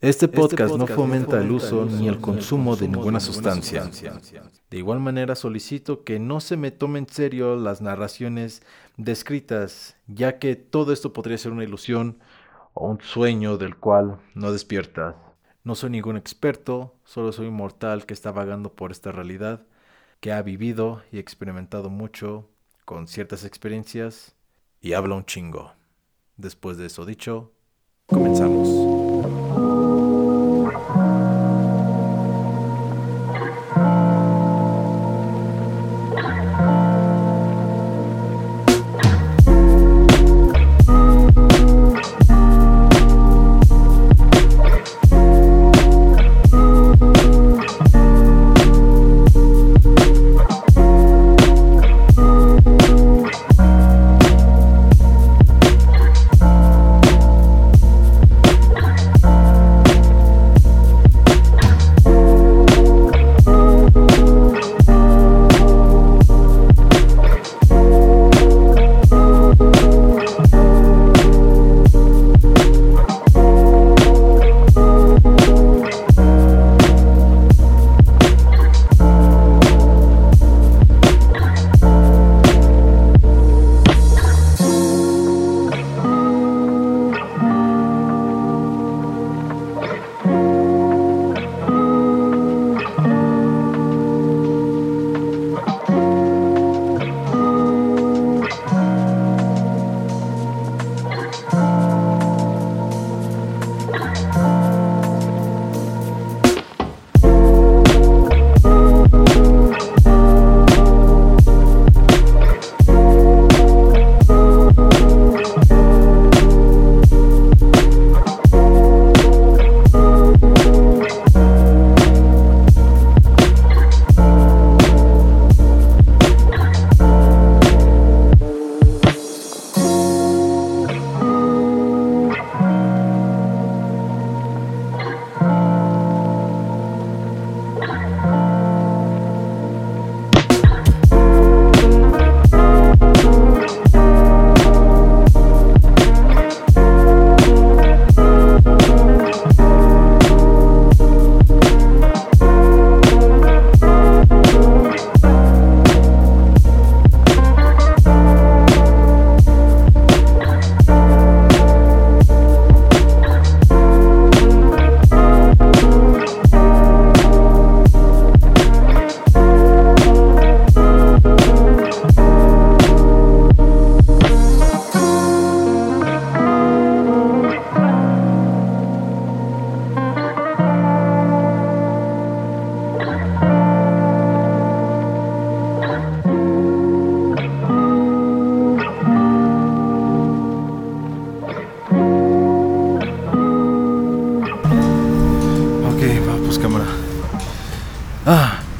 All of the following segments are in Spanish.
Este podcast no fomenta el uso ni el consumo de ninguna sustancia. De igual manera solicito que no se me tome en serio las narraciones descritas, ya que todo esto podría ser una ilusión o un sueño del cual no despiertas. No soy ningún experto, solo soy un mortal que está vagando por esta realidad, que ha vivido y experimentado mucho con ciertas experiencias y habla un chingo. Después de eso dicho, comenzamos.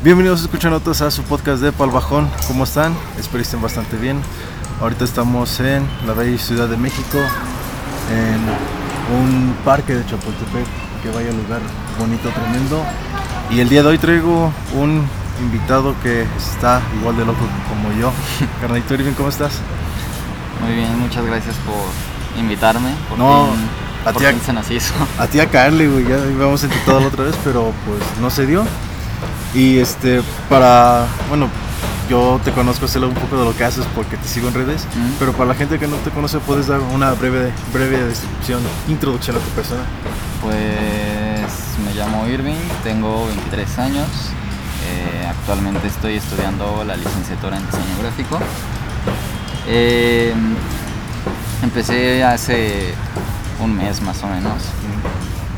Bienvenidos a notas a su podcast de Palbajón. ¿Cómo están? Espero estén bastante bien. Ahorita estamos en la bella Ciudad de México, en un parque de Chapultepec que vaya lugar bonito, tremendo. Y el día de hoy traigo un invitado que está igual de loco como yo. Carnalito Irving, ¿cómo estás? Muy bien, muchas gracias por invitarme. no, a ti a, a ti a caerle, güey. Ya íbamos a intentarlo otra vez, pero pues no se dio. Y este, para, bueno, yo te conozco, sé un poco de lo que haces porque te sigo en redes, pero para la gente que no te conoce, ¿puedes dar una breve, breve descripción, introducción a tu persona? Pues me llamo Irving, tengo 23 años, eh, actualmente estoy estudiando la licenciatura en diseño gráfico. Eh, empecé hace un mes más o menos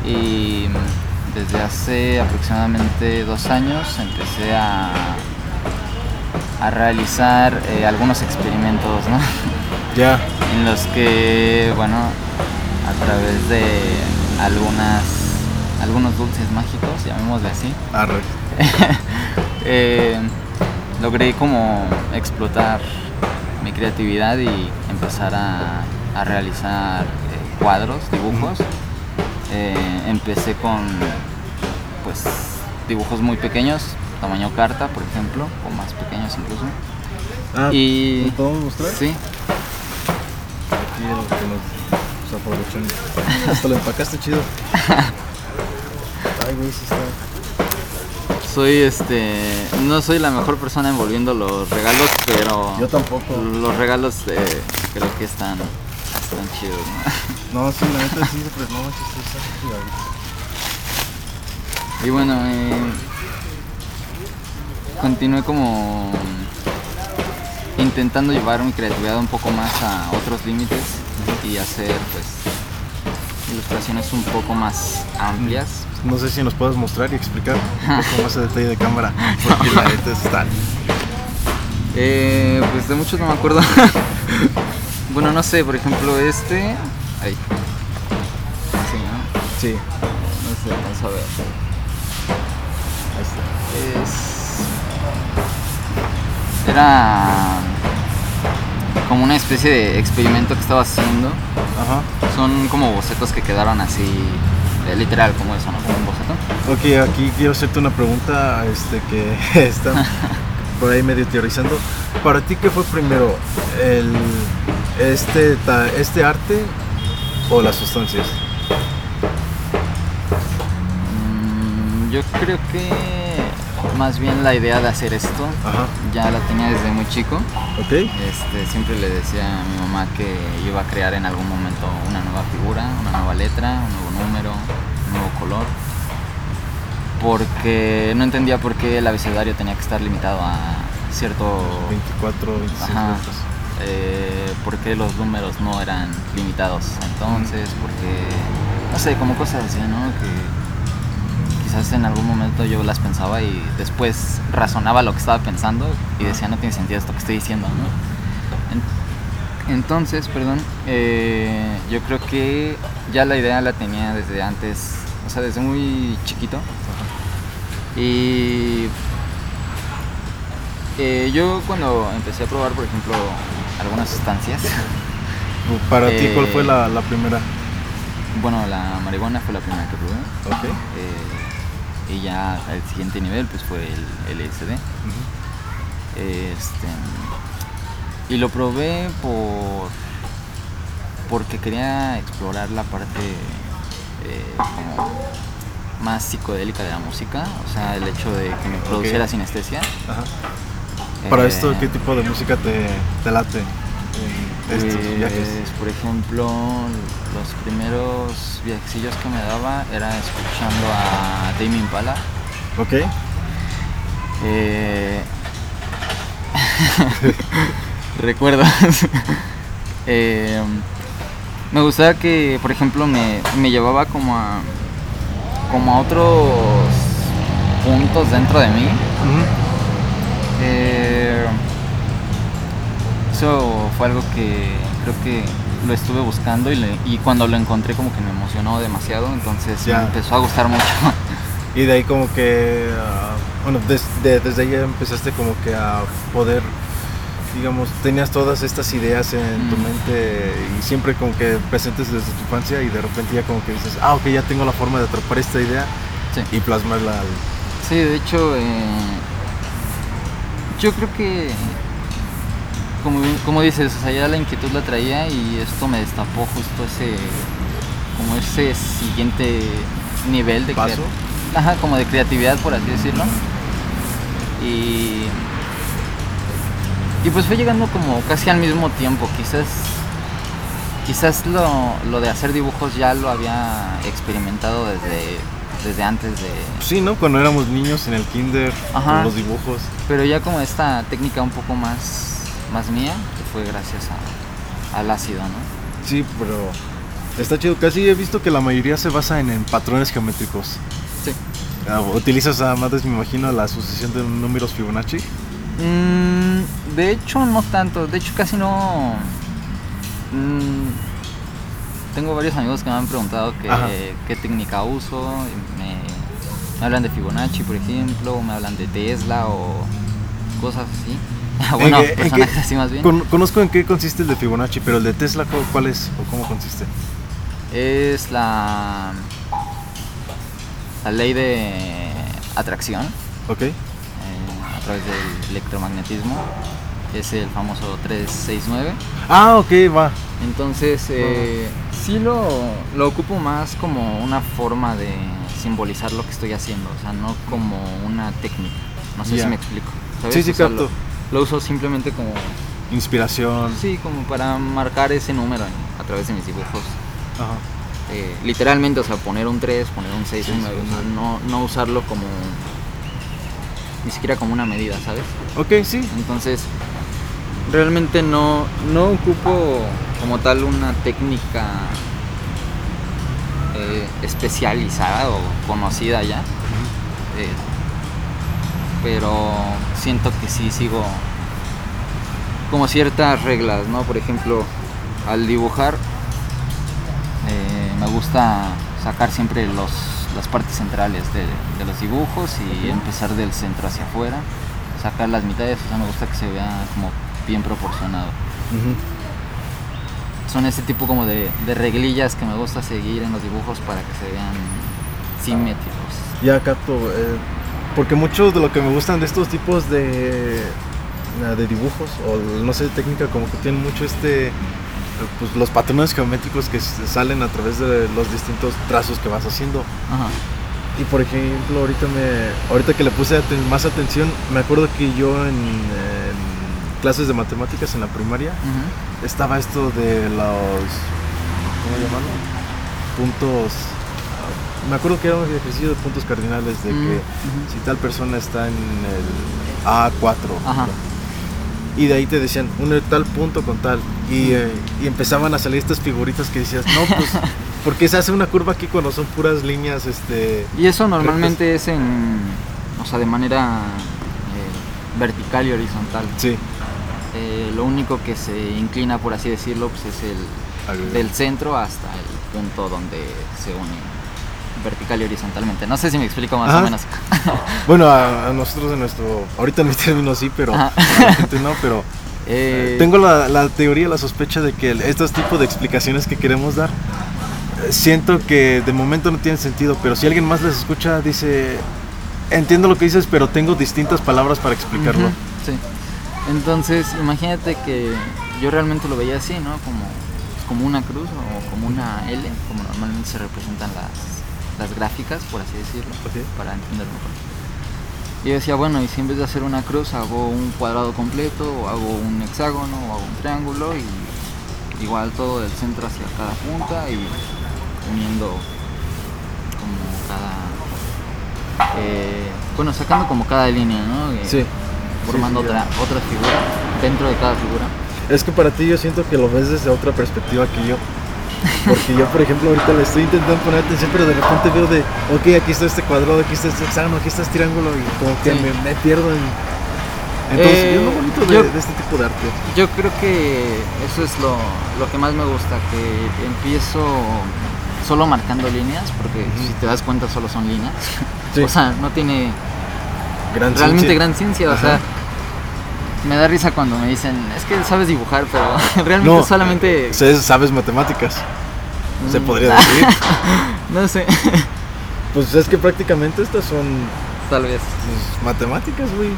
y desde hace aproximadamente dos años empecé a, a realizar eh, algunos experimentos, ¿no? Ya. en los que, bueno, a través de algunas algunos dulces mágicos, llamémosle así. eh, logré como explotar mi creatividad y empezar a, a realizar eh, cuadros, dibujos. Eh, empecé con pues dibujos muy pequeños, tamaño carta, por ejemplo, o más pequeños incluso. Ah, y podemos mostrar? Sí. Aquí lo que nos, aprovechan. Hasta lo empacaste chido. güey, sí está. Soy este. No soy la mejor persona envolviendo los regalos, pero. Yo tampoco. Los regalos eh, creo que están. Están chidos, ¿no? No, sí, la neta sí, pero no, sí, está Y bueno, eh, continué como intentando llevar mi creatividad un poco más a otros límites y hacer pues ilustraciones un poco más amplias. No sé si nos puedes mostrar y explicar un poco más a detalle de cámara, porque la neta está. Eh, pues de muchos no me acuerdo. bueno, no sé, por ejemplo, este. Ahí. Sí, ¿no? Sí. No sé, vamos a ver. Ahí está. Es. Era como una especie de experimento que estaba haciendo. Ajá. Son como bocetos que quedaron así, literal, como eso, ¿no? Como un boceto. Ok, aquí quiero hacerte una pregunta este, que está por ahí medio teorizando. ¿Para ti qué fue primero? El, este, ¿Este arte o las sustancias? Mm, yo creo que más bien la idea de hacer esto ya la tenía desde muy chico. Okay. Este, siempre le decía a mi mamá que iba a crear en algún momento una nueva figura, una nueva letra, un nuevo número, un nuevo color. Porque no entendía por qué el abecedario tenía que estar limitado a cierto... 24, 25 Ajá. Eh, por qué los números no eran limitados entonces, porque, no sé, como cosas así, ¿no? Que quizás en algún momento yo las pensaba y después razonaba lo que estaba pensando y decía no tiene sentido esto que estoy diciendo, entonces, perdón, eh, yo creo que ya la idea la tenía desde antes, o sea, desde muy chiquito. Y eh, yo cuando empecé a probar, por ejemplo, algunas sustancias. ¿Para ti cuál fue la, la, primera? Bueno, la marihuana fue la primera que probé. Okay y ya el siguiente nivel pues fue el LSD. Este, y lo probé por porque quería explorar la parte eh, más psicodélica de la música, o sea, el hecho de que me produciera sinestesia. ¿Para esto qué tipo de música te, te late? Pues, por ejemplo, los primeros viajecillos que me daba era escuchando a Tame Impala. Ok. Eh... Recuerdas. Eh, me gustaba que, por ejemplo, me, llevaba como a, como a otros puntos dentro de mí fue algo que creo que lo estuve buscando y, cuando lo encontré como que me emocionó demasiado, entonces me empezó a gustar mucho. Y de ahí como que, ah, bueno, desde ahí empezaste como que a poder, digamos, tenías todas estas ideas en tu mente y siempre como que presentes desde tu infancia y de repente ya como que dices, ah, ok, ya tengo la forma de atrapar esta idea y plasmarla. Sí, de hecho, eh, yo creo que como, como dices, o sea, ya la inquietud la traía y esto me destapó justo ese, como ese siguiente nivel de paso, ajá, como de creatividad por así decirlo. Y, y pues fue llegando como casi al mismo tiempo, quizás quizás lo, lo de hacer dibujos ya lo había experimentado desde desde antes de... Sí, ¿no? Cuando éramos niños en el kinder, con los dibujos. Pero ya como esta técnica un poco más más mía, que fue gracias al ácido, ¿no? Sí, pero está chido. Casi he visto que la mayoría se basa en, patrones geométricos. Sí. Ah, ¿Utilizas además, me imagino, la sucesión de números Fibonacci? Mm, de hecho, no tanto. De hecho, casi no... Mm, tengo varios amigos que me han preguntado qué técnica uso. Me, me hablan de Fibonacci, por ejemplo, me hablan de Tesla o cosas así. bueno, personajes así más bien. conozco en qué consiste el de Fibonacci, pero el de Tesla, ¿cuál es o cómo consiste? Es la, la ley de atracción. Ok. Eh, a través del electromagnetismo. Es el famoso 369. Ah, ok, va. Entonces, eh, sí lo, lo ocupo más como una forma de simbolizar lo que estoy haciendo, o sea, no como una técnica. No sé si me explico. ¿sabes? Sí, sí, O sea, capto. Lo, lo uso simplemente como, Inspiración. sí, como para marcar ese número en- a través de mis dibujos. Ajá. Eh, literalmente, o sea, poner un 3, poner un 6, Sí, un sí, 9, sí. o sea, no, no usarlo como, ni siquiera como una medida, ¿sabes? Ok, sí. Entonces, realmente no, no ocupo como tal una técnica eh, especializada o conocida ya. Eh, pero siento que sí sigo como ciertas reglas, ¿no? Por ejemplo, al dibujar eh, me gusta sacar siempre los, las partes centrales de, de los dibujos y empezar del centro hacia afuera, sacar las mitades, o sea, me gusta que se vea como bien proporcionado. Son ese tipo como de, de reglillas que me gusta seguir en los dibujos para que se vean simétricos. Ya capto, eh, porque mucho de lo que me gustan de estos tipos de, de dibujos o no sé, técnica como que tienen mucho este, pues los patrones geométricos que salen a través de los distintos trazos que vas haciendo. Ajá. Y por ejemplo, ahorita me, ahorita que le puse aten- más atención, me acuerdo que yo en, en clases de matemáticas en la primaria estaba esto de los, ¿cómo llamarlo? Puntos. Me acuerdo que era un ejercicio de puntos cardinales de Mm, que ujú. si tal persona está en el A4 Ajá. y de ahí te decían un tal punto con tal y, eh, y empezaban a salir estas figuritas que decías, no, pues, ¿por qué se hace una curva aquí cuando son puras líneas, este... Y eso normalmente es en, o sea, de manera eh, vertical y horizontal. Sí. Eh, lo único que se inclina, por así decirlo, pues es el del centro hasta el punto donde se unen vertical y horizontalmente. No sé si me explico más Ajá. o menos. Bueno, a, a nosotros en nuestro... Ahorita en mi término sí, pero... Ajá. a la gente no, pero... Eh, Tengo la, la teoría, la sospecha de que estos tipos de explicaciones que queremos dar, eh, siento que de momento no tienen sentido, pero si alguien más les escucha, dice, entiendo lo que dices, pero tengo distintas palabras para explicarlo. Sí. Entonces, imagínate que yo realmente lo veía así, ¿no? Como, como una cruz o como una L, como normalmente se representan las, las gráficas, por así decirlo, para entenderlo mejor. Y yo decía, bueno, y si en vez de hacer una cruz hago un cuadrado completo, o hago un hexágono, o hago un triángulo, y igual todo del centro hacia cada punta y uniendo como cada... eh, bueno, sacando como cada línea, ¿no? Eh, Sí. formando Sí, sí, otra, otra figura dentro de cada figura. Es que para ti yo siento que lo ves desde otra perspectiva que yo. Porque yo, por ejemplo, ahorita le estoy intentando poner atención, pero de repente veo de, ok, aquí está este cuadrado, aquí está este hexágono, aquí está este triángulo, y como que Sí. me, me pierdo en... Entonces, Eh, es lo bonito de, yo- de este tipo de arte. Yo creo que eso es lo, lo que más me gusta, que empiezo solo marcando líneas, porque si te das cuenta solo son líneas. Sí. O sea, no tiene Gran realmente ciencia. gran ciencia, o sea, me da risa cuando me dicen, es que sabes dibujar, pero realmente No, solamente... Sabes- Sabes matemáticas, se Mm, podría decir. no sé, Pues es que prácticamente estas son tal vez. pues, matemáticas, güey.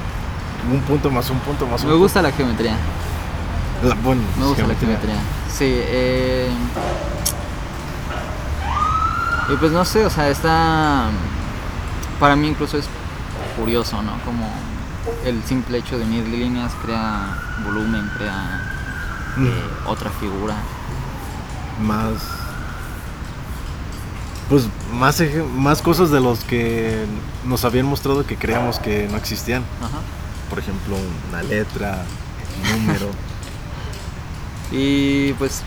Un punto más un punto más un Me gusta la geometría. La- bueno, Me gusta geometría. la geometría. Sí, eh... Y pues no sé, o sea, está... Para mí incluso es curioso, ¿no? Como el simple hecho de unir líneas crea volumen, crea Mm, eh, otra figura. Más. Pues más, más cosas de los que nos habían mostrado que creíamos que no existían. Ajá. Por ejemplo, una letra, un número. Y pues,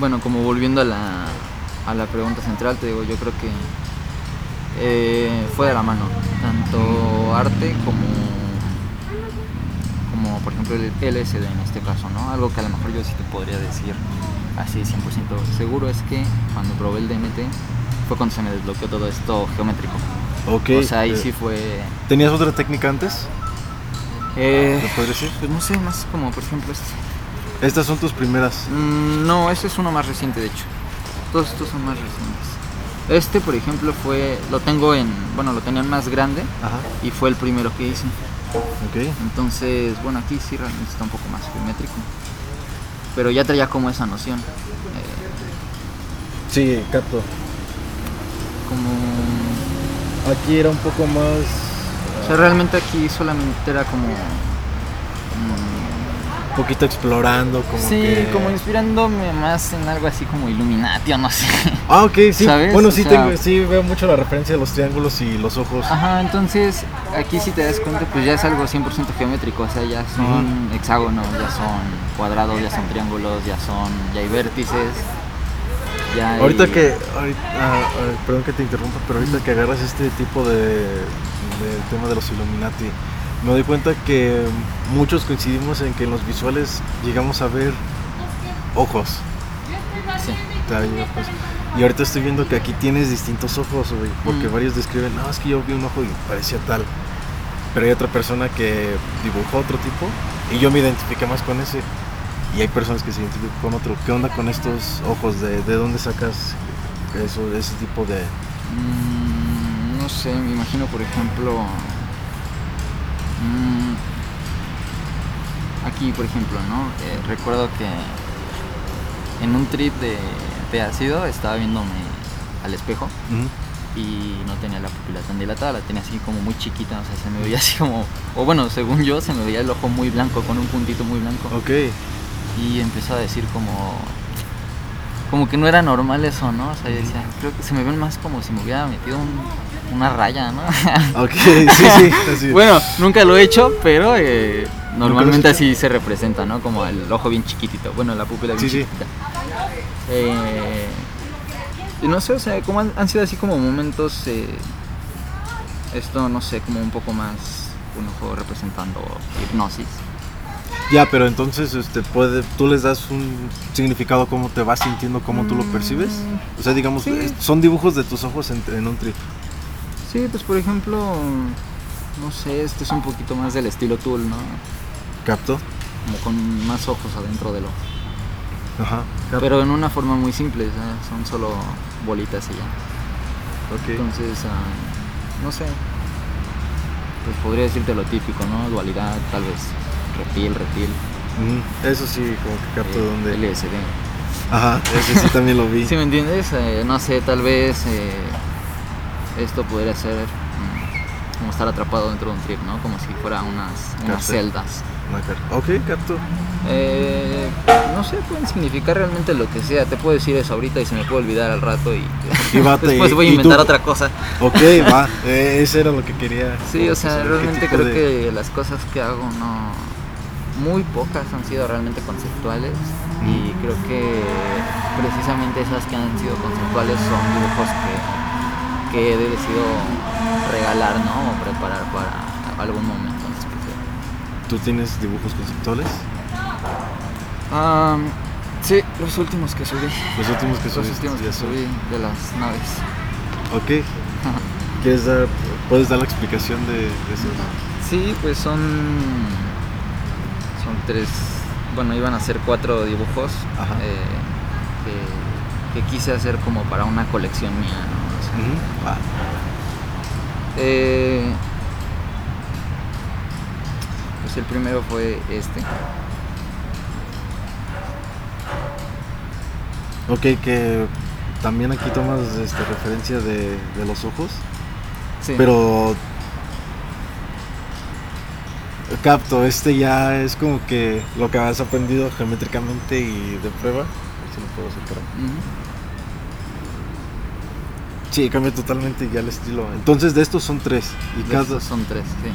bueno, como volviendo a la, a la pregunta central, te digo, yo creo que eh, fue de la mano, tanto arte como, como por ejemplo el LSD en este caso, ¿no? Algo que a lo mejor yo sí te podría decir así 100% seguro es que cuando probé el DMT fue cuando se me desbloqueó todo esto geométrico. ok. O sea, ahí eh, sí fue... ¿Tenías otra técnica antes? eh, ¿Me podrías decir? pues no sé, más como por ejemplo este. Estas son tus primeras. Mm, no, ese es uno más reciente, de hecho. Todos estos son más recientes. Este, por ejemplo, fue. Lo tengo en. Bueno, lo tenía en más grande Ajá. y fue el primero que hice. Ok. Entonces, bueno, aquí sí realmente está un poco más geométrico. Pero ya traía como esa noción. Eh, Sí, capto. como... Aquí era un poco más... O sea, realmente aquí solamente era como... poquito explorando, como sí, que... como inspirándome más en algo así como Illuminati o no sé. Ah, ok, sí. ¿Sabes? Bueno, O sí, sea- tengo, sí veo mucho la referencia de los triángulos y los ojos. Ajá, entonces aquí si te das cuenta pues ya es algo 100% geométrico, o sea, ya son hexágonos, ya son cuadrados, ya son triángulos, ya son, ya hay vértices. Ya hay- Ahorita que, ahorita- ah, ah, perdón que te interrumpa, pero ahorita que agarras este tipo de, del tema de los Illuminati, me doy cuenta que muchos coincidimos en que en los visuales llegamos a ver ojos. Sí. Ojos. Y ahorita estoy viendo que aquí tienes distintos ojos, güey, porque Mm. varios describen, no, es que yo vi un ojo y parecía tal. Pero hay otra persona que dibujó otro tipo y yo me identifiqué más con ese. Y hay personas que se identifican con otro. ¿Qué onda con estos ojos? ¿De, de dónde sacas eso, ese tipo de...? Mm, no sé, me imagino por ejemplo... mm, aquí por ejemplo, ¿no? Eh, recuerdo que en un trip de, de ácido estaba viéndome al espejo y no tenía la pupila tan dilatada, la tenía así como muy chiquita, o sea, se me veía así como, o bueno, según yo, se me veía el ojo muy blanco, con un puntito muy blanco. Ok. Y empezó a decir como, como que no era normal eso, ¿no? O sea, yo decía, creo que se me ven más como si me hubiera metido un- una raya, ¿no? Ok, sí, sí. así. bueno, nunca lo he hecho, pero eh, normalmente así se representa, ¿no? Como el ojo bien chiquitito, bueno, la pupila bien Sí, sí. chiquitita. Eh, y no sé, o sea, como han, han sido así como momentos, eh, esto, no sé, como un poco más un ojo representando hipnosis. Ya, pero entonces este, puede, tú les das un significado cómo te vas sintiendo, cómo tú lo percibes. O sea, digamos, Sí. son dibujos de tus ojos en, en un trip. Sí, pues por ejemplo, no sé, este es un poquito más del estilo Tool, ¿no? ¿Capto? Como con más ojos adentro del ojo. Ajá. Pero en una forma muy simple, son solo bolitas y ya. Ok. Entonces, ah, no sé, pues podría decirte lo típico, ¿no? Dualidad, tal vez reptil, reptil, Ujú, Eso sí, como que capto eh, dónde. LSD. Ajá, ese sí también lo vi. ¿Sí me entiendes? Eh, no sé, tal vez eh, esto podría ser mm, como estar atrapado dentro de un trip, ¿no? Como si fuera unas, unas celdas. Ok, capto. Eh, no sé, pueden significar realmente lo que sea. Te puedo decir eso ahorita y se me puede olvidar al rato y, después voy a inventar tú- otra cosa. Ok, va. eh, ese era lo que quería. Sí, o sea, realmente creo de- que las cosas que hago no... Muy pocas han sido realmente conceptuales y creo que precisamente esas que han sido conceptuales son dibujos que, que he decidido regalar, ¿no? O preparar para algún momento en especial. ¿Tú tienes dibujos conceptuales? Am, sí, los últimos que subí. Los últimos que Los subiste. últimos que subí de las naves. Ok. ¿Quieres dar, puedes dar la explicación de, de eso? Sí, pues son. Tres. Bueno, iban a ser cuatro dibujos eh, que, que quise hacer como para una colección mía, ¿no? O sea, eh, pues el primero fue este. Ok, que también aquí tomas este, referencia de, de los ojos, Sí. pero capto, este ya es como que lo que has aprendido geométricamente y de prueba. A ver si lo puedo sacar. Ujú. Sí, cambia totalmente ya el estilo. Entonces de estos son tres y De cada, estos son tres, sí.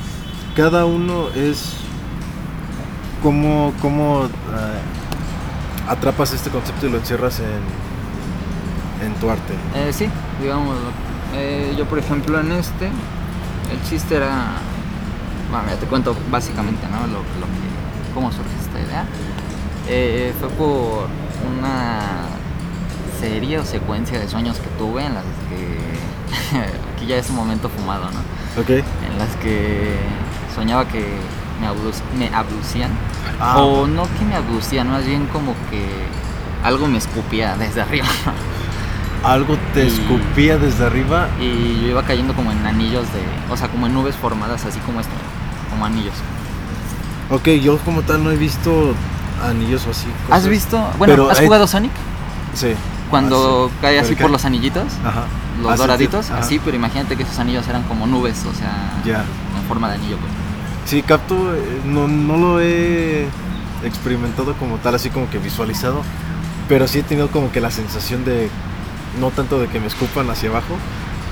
cada uno es como cómo eh, atrapas este concepto y lo encierras en, en tu arte. Eh, sí, digamos. eh, yo, por ejemplo, en este, el chiste era. Bueno, ya te cuento básicamente, ¿no? Lo, lo que, cómo surge esta idea. Eh, fue por una serie o secuencia de sueños que tuve en las que. aquí ya es un momento fumado, ¿no? Ok. En las que soñaba que me, abdus- me abducían. Ah. O no que me abducían, más bien como que algo me escupía desde arriba. Algo te Y- escupía desde arriba. Y yo iba cayendo como en anillos de. O sea, como en nubes formadas, así como esto. Como anillos. Ok, yo como tal no he visto anillos o así. ¿Has visto? Bueno, Pero ¿has hay- jugado Sonic? Sí. Cuando Ah, cae así por los anillitos. Ajá. los Ah, doraditos, así, pero imagínate que esos anillos eran como nubes, o sea, Ya. en forma de anillo, pues. Sí, capto, eh, no, no lo he experimentado como tal, así como que visualizado, pero sí he tenido como que la sensación de, no tanto de que me escupan hacia abajo,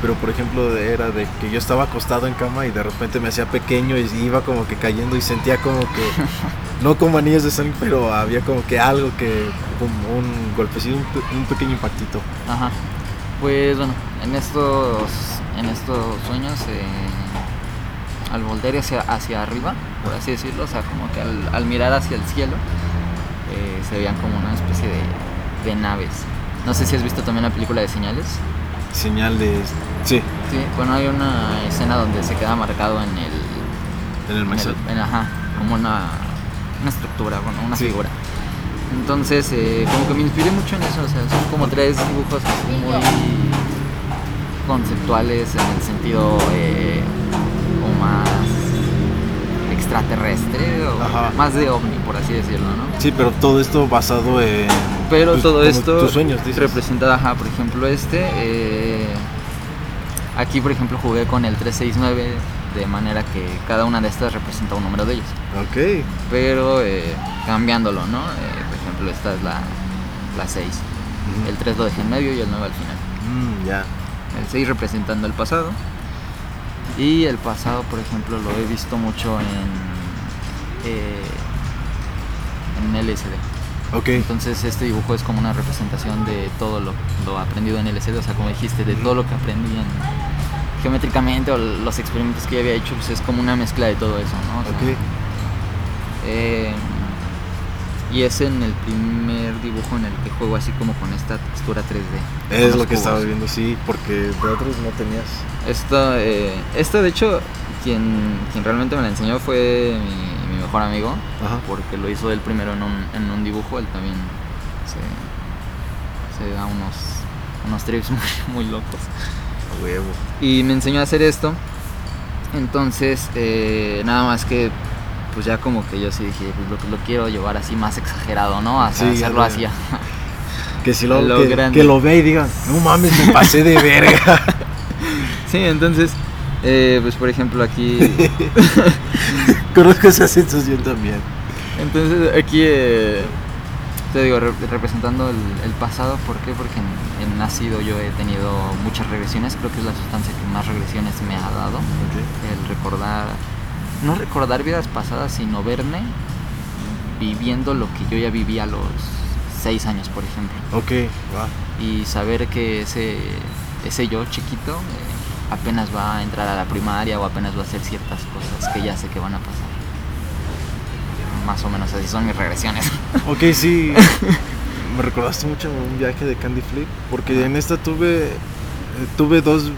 pero por ejemplo era de que yo estaba acostado en cama y de repente me hacía pequeño y iba como que cayendo y sentía como que, no como anillos de sangre, pero había como que algo que, como un golpecito, un, un pequeño impactito. Ajá. Pues bueno, en estos, en estos sueños, eh, al voltear hacia, hacia arriba, por así decirlo, o sea, como que al, al mirar hacia el cielo, eh, se veían como una especie de, de naves. No sé si has visto también la película de señales. Señales, sí, Sí, bueno, hay una escena donde se queda marcado en el. en el en maíz. el- en- ajá, como una, una estructura, bueno, una Sí. figura. Entonces, eh, como que me inspiré mucho en eso, o sea, son como tres dibujos muy conceptuales en el sentido eh, como más extraterrestre o Ajá. más de ovni, por así decirlo, ¿no? Sí, pero todo esto basado en... Pero tus- todo esto Tus sueños, dices. representa, ajá, por ejemplo, este. eh, aquí, por ejemplo, jugué con el 369 de manera que cada una de estas representa un número de ellos. Ok. Pero eh, cambiándolo, ¿no? Eh, por ejemplo, esta es la, la 6. Ujú. El 3 lo dejé en medio y el 9 al final. Mm, ya. El 6 representando el pasado. Y el pasado, por ejemplo, lo he visto mucho en, eh, en LSD. Ok. Entonces este dibujo es como una representación de todo lo, lo aprendido en LSD, o sea, como dijiste, de todo lo que aprendí en geométricamente o los experimentos que ya había hecho, pues es como una mezcla de todo eso, ¿no? O sea, Ok. eh, y es en el primer dibujo en el que juego así como con esta textura 3D. con Es lo que cubos. estaba viendo, sí, porque de otros no tenías. Esta, eh, esta de hecho, quien, quien realmente me la enseñó fue mi, mi mejor amigo, Ajá. porque lo hizo él primero en un, en un dibujo, él también se, se da unos, unos trips muy, muy locos. A huevo. Y me enseñó a hacer esto, entonces eh, nada más que pues ya como que yo sí dije, pues lo, lo quiero llevar así más exagerado, ¿no? Sí, hacerlo así. Que si lo, Lo que, que lo ve y diga, no mames, me pasé de verga. sí, entonces, eh, pues por ejemplo aquí... Conozco esa sensación también. Entonces aquí eh, te digo, re- representando el, el pasado, ¿por qué? Porque en, en nacido yo he tenido muchas regresiones, creo que es la sustancia que más regresiones me ha dado, el recordar, no recordar vidas pasadas, sino verme viviendo lo que yo ya viví a los seis años, por ejemplo, Ok, va. y saber que ese, ese yo chiquito eh, apenas va a entrar a la primaria o apenas va a hacer ciertas cosas que ya sé que van a pasar. Más o menos así son mis regresiones. Ok, sí. Me recordaste mucho un viaje de Candy Flip, porque en esta tuve eh, tuve dos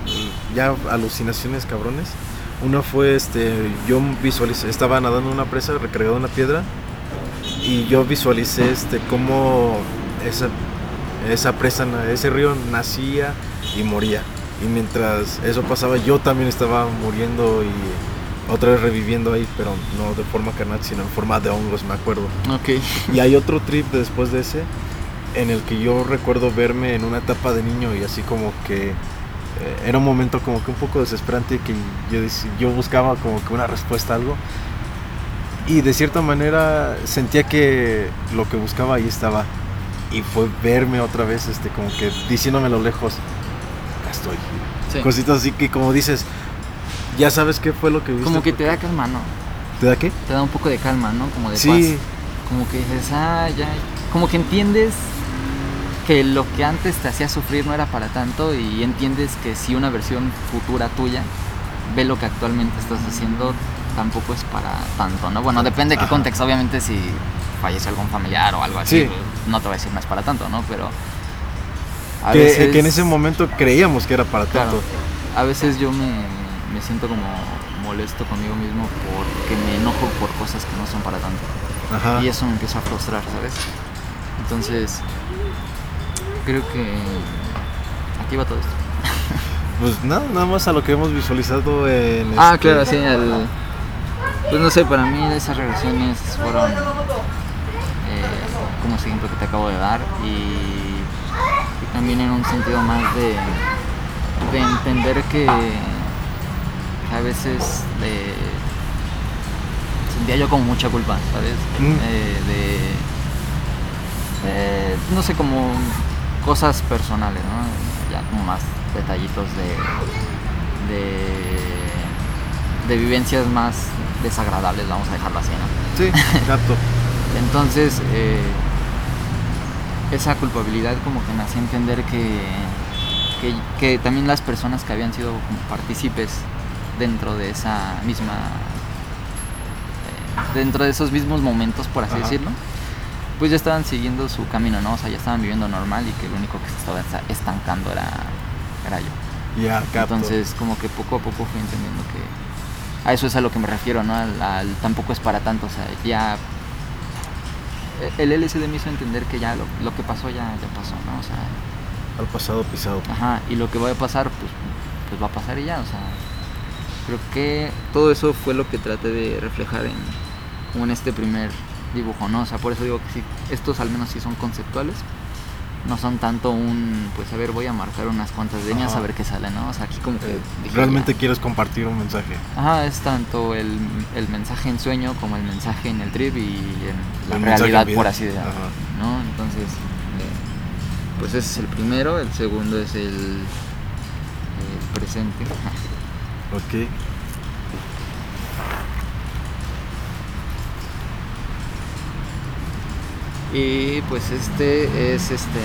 ya alucinaciones cabrones. Una fue este, yo visualicé, estaba nadando en una presa, recargado en una piedra, y yo visualicé este cómo esa esa presa, ese río nacía y moría. Y mientras eso pasaba, yo también estaba muriendo y otra vez reviviendo ahí, pero no de forma carnal, sino en forma de hongos, me acuerdo. ok. Y hay otro trip después de ese en el que yo recuerdo verme en una etapa de niño y así como que era un momento como que un poco desesperante que yo, yo buscaba como que una respuesta a algo y de cierta manera sentía que lo que buscaba ahí estaba y fue verme otra vez este como que diciéndome a lo lejos acá estoy Sí. cositas así que como dices ya sabes qué fue lo que viste Como que te da calma, ¿no? te da qué Te da un poco de calma, ¿no? Como de sí paz. Como que dices, ah, ya. Como que entiendes que lo que antes te hacía sufrir no era para tanto y entiendes que si una versión futura tuya ve lo que actualmente estás haciendo, tampoco es para tanto, ¿no? Bueno, depende de qué Ajá. contexto, obviamente si fallece algún familiar o algo así, Sí. pues, no te voy a decir no es para tanto, ¿no? Pero a que, veces- que en ese momento creíamos que era para Claro, tanto a veces yo me, me siento como molesto conmigo mismo porque me enojo por cosas que no son para tanto. Ajá. Y eso me empieza a frustrar, ¿sabes? Entonces, creo que aquí va todo esto. Pues nada, nada más a lo que hemos visualizado en Ah, este- claro, sí, el- pues no sé, para mí esas regresiones fueron eh, como ese ejemplo que te acabo de dar y, y también en un sentido más de de entender que, que a veces eh, sentía yo como mucha culpa, ¿sabes? Mm. Eh, de, eh, no sé, como cosas personales, ¿no? Ya como más detallitos de, de, de vivencias más desagradables, vamos a dejarlo así, ¿no? Sí, capto. Entonces, eh, esa culpabilidad como que me hacía entender que, que, que también las personas que habían sido como partícipes dentro de esa misma eh, dentro de esos mismos momentos por así Ajá. decirlo pues ya estaban siguiendo su camino no o sea ya estaban viviendo normal y que el único que se estaba esta- estancando era era yo Ya, capto. entonces como que poco a poco fui entendiendo que a eso es a lo que me refiero no al, al tampoco es para tanto o sea ya el LSD me hizo entender que ya lo, lo que pasó ya, ya pasó, ¿no? O sea, Al pasado pisado. Ajá, y lo que va a pasar, pues, pues va a pasar y ya, o sea, creo que todo eso fue lo que traté de reflejar en, en este primer dibujo, ¿no? O sea, por eso digo que sí, estos al menos sí son conceptuales, no son tanto un, pues a ver, voy a marcar unas cuantas líneas a ver qué sale, ¿no? O sea, aquí como que... Eh, dije, realmente ya. quieres compartir un mensaje. Ajá, es tanto el, el mensaje en sueño como el mensaje en el trip y en la El realidad, en por así decirlo. ¿no? Entonces, eh, pues ese es el primero, el segundo es el, el presente. Ok. Y pues este es este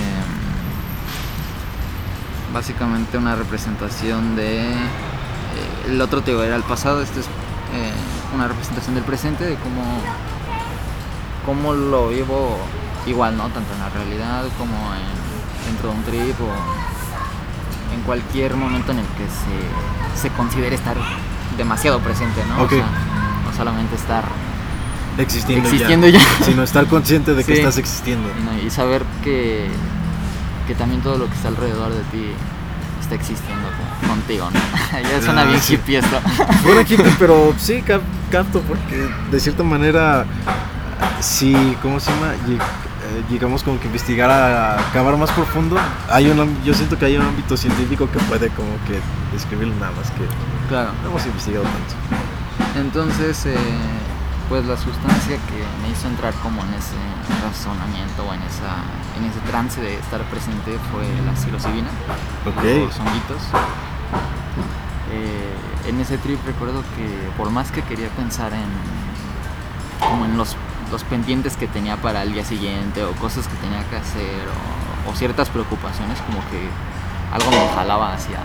básicamente una representación de eh, el otro te era el pasado, este es eh, una representación del presente de cómo cómo lo vivo igual, ¿no? Tanto en la realidad como en, dentro de un trip o en cualquier momento en el que se, se considere estar demasiado presente, ¿no? O sea, no solamente estar Existiendo, Existiendo ya. ya. Sino estar consciente de que Sí. estás existiendo. ¿no? y saber que, que también todo lo que está alrededor de ti está existiendo contigo, ¿no? ya suena Ah, bien sí. hippie esto. Bueno, pero sí, cap- capto, porque de cierta manera, sí, ¿cómo se llama? Lleg- eh, Llegamos como que investigar a acabar más profundo. Hay un, yo siento que hay un ámbito científico que puede como que describirlo nada más que claro. no hemos investigado tanto. Entonces, eh, pues la sustancia que me hizo entrar como en ese razonamiento o en, esa, en ese trance de estar presente fue la psilocibina. Ok. Los honguitos. Eh, en ese trip recuerdo que por más que quería pensar en como en los, los pendientes que tenía para el día siguiente o cosas que tenía que hacer o, o ciertas preocupaciones como que algo me jalaba hacia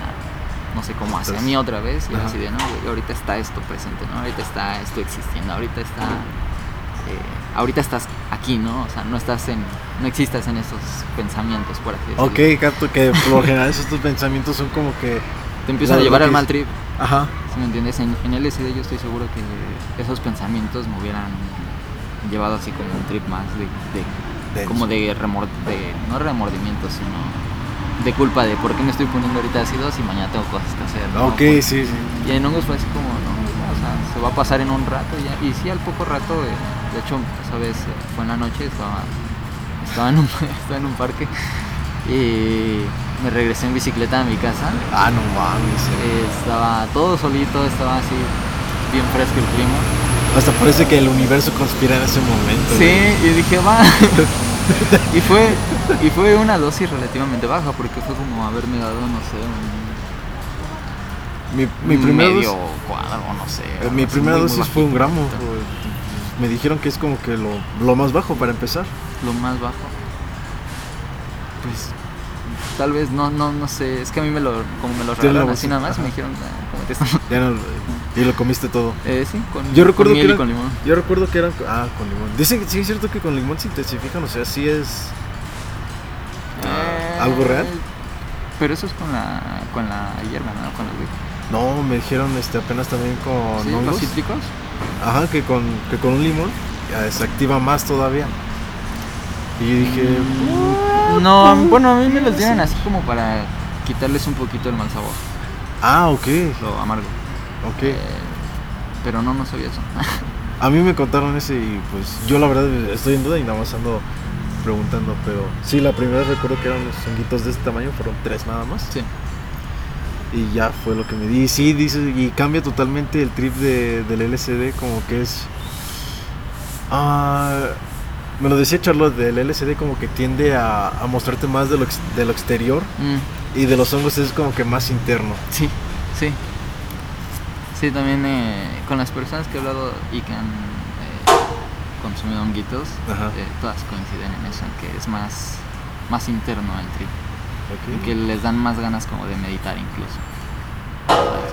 no sé cómo hacia mí otra vez y ajá. así de no güey, ahorita está esto presente no ahorita está esto existiendo ahorita está eh, ahorita estás aquí no o sea no estás en no existas en esos pensamientos por así decirlo Ok, capto que por lo general estos pensamientos son como que... te empiezan a llevar al mal trip Ajá. ¿sí me entiendes? En, en LSD yo estoy seguro que esos pensamientos me hubieran llevado así como un trip más de, de- como de, remor de no remordimiento sino de culpa de por qué me estoy poniendo ahorita ácidos y mañana tengo cosas que hacer ¿no? Ok, sí, sí. y en hongos fue así como no o sea se va a pasar en un rato y ya y sí al poco rato eh, de hecho esa vez eh, fue en la noche estaba estaba en un, estaba en un parque y me regresé en bicicleta a mi casa Ah, no mames. eh, estaba todo solito, estaba así bien fresco el clima. Hasta parece que el universo conspira en ese momento. Sí, y dije, va. y fue y fue una dosis relativamente baja porque fue como haberme dado, no sé, un, Mi, mi un primera medio dosis- cuadro, no sé. eh, mi primera dosis fue un gramo. Me dijeron que es como que lo, lo más bajo para empezar. Lo más bajo. Pues tal vez no no no sé, es que a mí me lo como me lo regalaron así nada más, ajá. me dijeron, "Ah, cómete esto". Ya no- y lo comiste todo. Eh, sí, con, Yo recuerdo con que y con limón. Yo recuerdo que eran. Ah, con limón. Dicen que sí es cierto que con limón se intensifican, o sea, sí es. ah, ¿Algo real? Pero eso es con la con la hierba, ¿no? Con los No, me dijeron este apenas también con ¿Sí? ¿Los hongos. cítricos? Ajá, que con, que con un limón ya se activa más todavía. Y dije. Mm, No, bueno, a mí me los dieron así como para quitarles un poquito el mal sabor, Ah, ok. lo amargo. Ok. Eh, pero no, no sabía eso. A mí me contaron ese y pues yo la verdad estoy en duda y nada más ando preguntando, pero sí, la primera vez recuerdo que eran unos honguitos de este tamaño, fueron tres nada más. sí. Y ya fue lo que me di. Y sí, dice, y cambia totalmente el trip de, del LCD, como que es... Ah, me lo decía Charlotte, del LCD como que tiende a, a mostrarte más de lo, ex- de lo exterior Mm, y de los hongos es como que más interno. sí, sí. Sí, también eh, con las personas que he hablado y que han eh, consumido honguitos, eh, todas coinciden en eso, en que es más, más interno el trip. Ok. que les dan más ganas como de meditar incluso.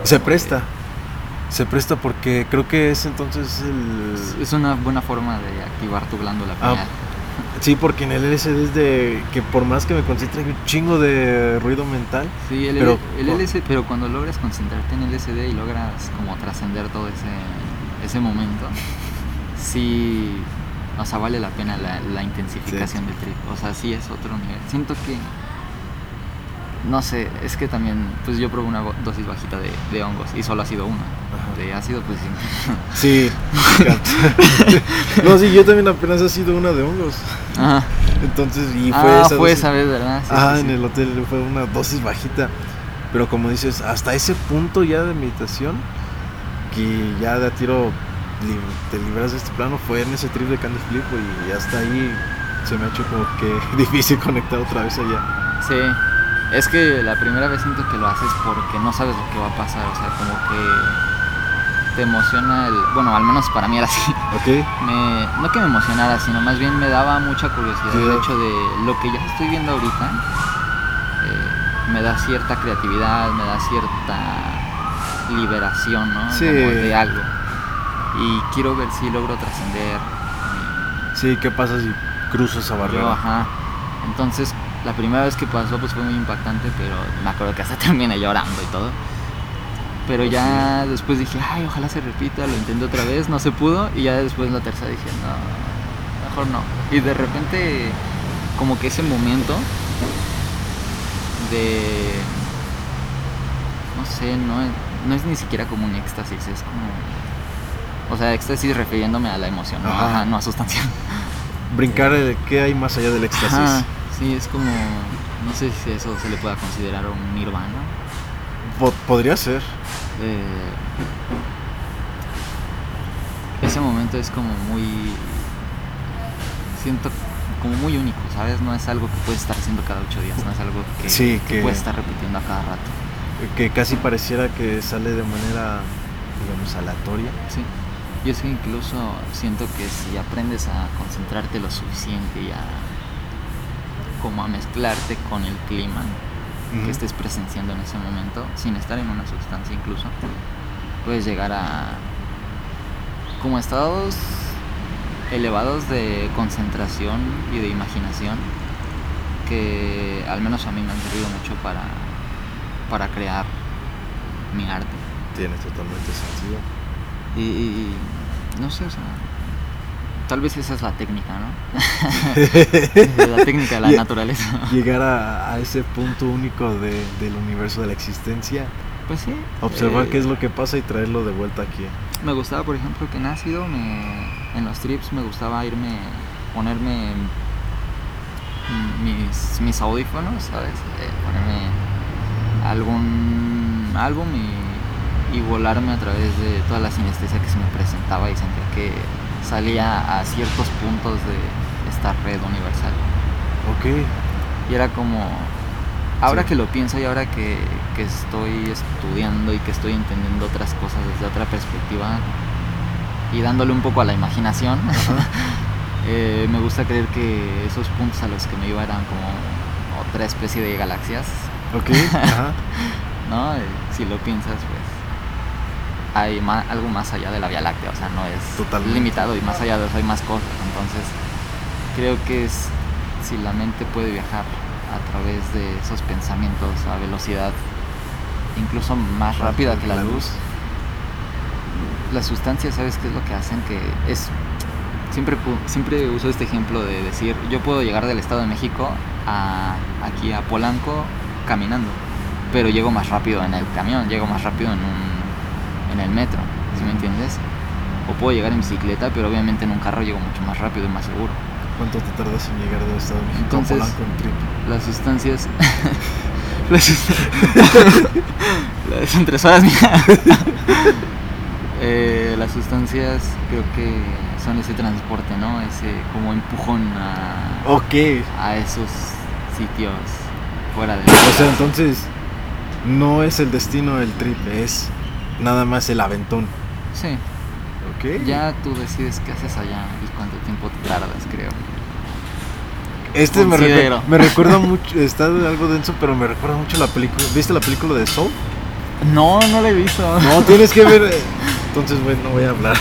Se Como presta. Se presta porque creo que es entonces el... Es una buena forma de activar tu glándula Ah, pineal. Sí, porque en el LSD es de que por más que me concentre hay un chingo de ruido mental. Sí, el, pero- el LSD, pero cuando logras concentrarte en el LSD y logras como trascender todo ese, ese momento, sí, o sea, vale la pena la, la intensificación del trip. O sea, sí es otro nivel. Siento que, no sé, es que también, pues yo probé una dosis bajita de, de hongos y solo ha sido una. Ajá. De ácido, pues sí. Sí. no, sí, yo también apenas ha sido una de hongos. Ajá. Entonces, y fue ah, esa fue dosis- esa vez, ¿verdad? Sí, Ah, sí, en sí. el hotel fue una dosis bajita. Pero como dices, hasta ese punto ya de meditación, que ya de a tiro te liberas de este plano, fue en ese trip de Candy Flip y hasta ahí se me ha hecho como que difícil conectar otra vez allá. Sí, es que la primera vez siento que lo haces porque no sabes lo que va a pasar, o sea, como que te emociona el... Bueno, al menos para mí era así. ¿Ok? Me, no que me emocionara, sino más bien me daba mucha curiosidad Sí. el hecho de lo que ya estoy viendo ahorita. eh, me da cierta creatividad, me da cierta liberación, ¿no? Sí. De algo. Y quiero ver si logro trascender Sí, ¿qué pasa si cruzo esa yo, barrera? ajá. Entonces, la primera vez que pasó pues fue muy impactante, pero me acuerdo que hasta terminé llorando y todo. Pero Pues ya después dije, ay, ojalá se repita, lo intenté otra vez, no se pudo. Y ya después la tercera dije, no, mejor no. Y de repente, como que ese momento de... No sé, no es, no es ni siquiera como un éxtasis, es como... O sea, éxtasis refiriéndome a la emoción, ¿no? Ajá. Ajá, no a sustancia. Brincar de qué hay más allá del éxtasis. Ajá, sí, es como. No sé si eso se le pueda considerar un nirvana. Po- podría ser. Eh, ese momento es como muy. Siento como muy único, ¿sabes? No es algo que puedes estar haciendo cada ocho días, no es algo que, Sí, que que- puedes estar repitiendo a cada rato. Que casi pareciera que sale de manera, digamos, aleatoria. Sí. Yo es que incluso siento que si aprendes a concentrarte lo suficiente y a. como a mezclarte con el clima que estés presenciando en ese momento, sin estar en una sustancia incluso, puedes llegar a como estados elevados de concentración y de imaginación que al menos a mí me han servido mucho para, para crear mi arte. Tiene totalmente sentido. Y, y- y no sé, o sea, tal vez esa es la técnica, ¿no? la técnica de la naturaleza. Llegar a, a ese punto único de- del universo de la existencia, Pues sí. observar eh, qué es lo que pasa y traerlo de vuelta aquí. Me gustaba, por ejemplo, que en ácido, me, en los trips me gustaba irme, ponerme mis, mis audífonos, ¿sabes? Eh, ponerme algún álbum y, y volarme a través de toda la sinestesia que se me presentaba y sentía que salía a ciertos puntos de esta red universal. Ok. Y era como, ahora Sí. que lo pienso y ahora que, que estoy estudiando y que estoy entendiendo otras cosas desde otra perspectiva y dándole un poco a la imaginación, eh, me gusta creer que esos puntos a los que me iba eran como otra especie de galaxias, Ok. Ajá. ¿no? Eh, si lo piensas, pues hay ma- algo más allá de la Vía Láctea, o sea, no es Totalmente. limitado y más allá de eso hay más cosas. Entonces, creo que es si la mente puede viajar a través de esos pensamientos a velocidad incluso más rápida que la luz, las sustancias, ¿sabes qué es lo que hacen? Que es. Siempre, siempre uso este ejemplo de decir: Yo puedo llegar del Estado de México a aquí a Polanco caminando, pero llego más rápido en el camión, llego más rápido en, un, en el metro, ¿sí me entiendes? O puedo llegar en bicicleta, pero obviamente en un carro llego mucho más rápido y más seguro. ¿Cuánto te tardas en llegar del Estado de México Entonces- a en trip? Las sustancias. Las entre horas mía. Eh, las sustancias creo que son ese transporte, ¿no? Ese como empujón a, Ok. a esos sitios fuera de... O sea, entonces no es el destino el trip, es nada más el aventón. Sí, Ok. ya tú decides qué haces allá y cuánto tiempo tardas, creo. Este me, recuer- me recuerda mucho, está algo denso, pero me recuerda mucho la película. ¿Viste la película de Soul? No, no lo he visto. No, tienes que ver. Entonces, bueno, no voy a hablar.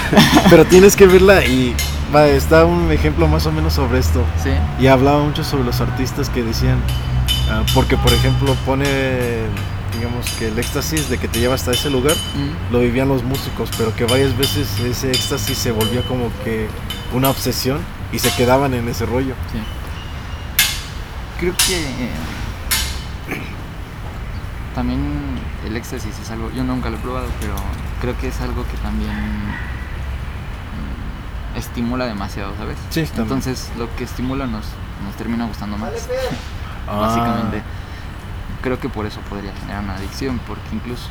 Pero tienes que verla y va, está un ejemplo más o menos sobre esto. Sí. Y hablaba mucho sobre los artistas que decían, ah, porque por ejemplo pone, digamos que el éxtasis de que te lleva hasta ese lugar, Mm, lo vivían los músicos, pero que varias veces ese éxtasis se volvía como que una obsesión y se quedaban en ese rollo. sí. Creo que eh, también el éxtasis es algo, yo nunca lo he probado, pero creo que es algo que también mm, estimula demasiado, ¿sabes? Sí, también. Entonces lo que estimula nos, nos termina gustando más, Ah. básicamente. Creo que por eso podría generar una adicción, porque incluso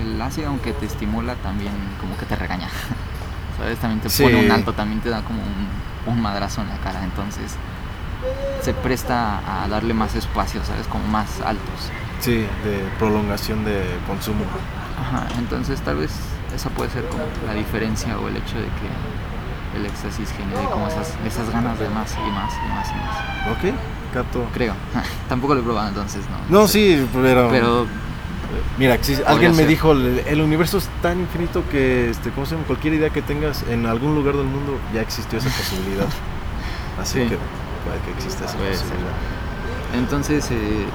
el ácido, aunque te estimula, también como que te regaña. ¿Sabes? También te pone Sí. un alto, también te da como un, un madrazo en la cara. Entonces se presta a darle más espacio, ¿sabes? Como más altos. Sí, de prolongación de consumo. Ajá, entonces tal vez esa puede ser como la diferencia o el hecho de que el éxtasis genere como esas, esas ganas de más y más y más y más. ¿Ok? Creo. Tampoco lo he probado, entonces no. No, sí, pero... Pero Mira, si alguien me ser. dijo, el, universo es tan infinito que, este, ¿cómo se llama? Cualquier idea que tengas en algún lugar del mundo ya existió esa posibilidad. Así Sí. que puede que exista esa Puede ser. posibilidad. Entonces, eh,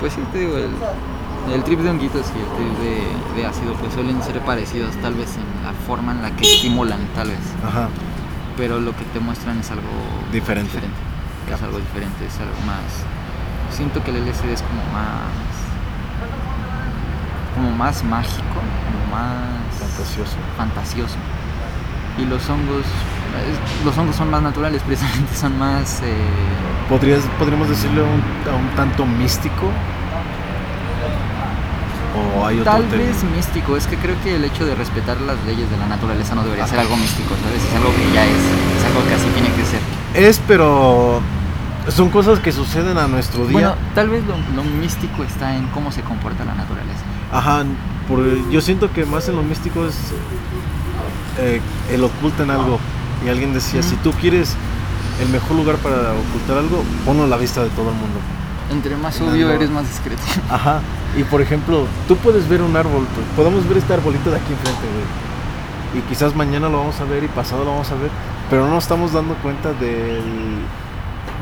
pues sí, te digo, el, el trip de honguitos y el trip de, de ácido pues suelen ser parecidos tal vez en la forma en la que estimulan, tal vez. Ajá. Pero lo que te muestran es algo Diferente. Es algo diferente, es algo más... Siento que el LSD es como más... Como más mágico, como más... Fantasioso. fantasioso. Y los hongos... los hongos son más naturales, precisamente son más... eh, ¿Podrías, ¿Podríamos decirle un, a un tanto místico? ¿O hay otro Tal vez místico, es que creo que el hecho de respetar las leyes de la naturaleza no debería ser algo místico, ¿sabes? Es algo que ya es, es algo que así tiene que ser. Es, pero son cosas que suceden a nuestro día. Bueno, tal vez lo, lo místico está en cómo se comporta la naturaleza. Ajá, por- yo siento que más en lo místico es eh, el ocultan algo. Y alguien decía, si tú quieres el mejor lugar para ocultar algo, ponlo a la vista de todo el mundo. Entre más obvio eres más discreto. Ajá, y por ejemplo, tú puedes ver un árbol, podemos ver este arbolito de aquí enfrente, güey. Y quizás mañana lo vamos a ver y pasado lo vamos a ver, pero no nos estamos dando cuenta del,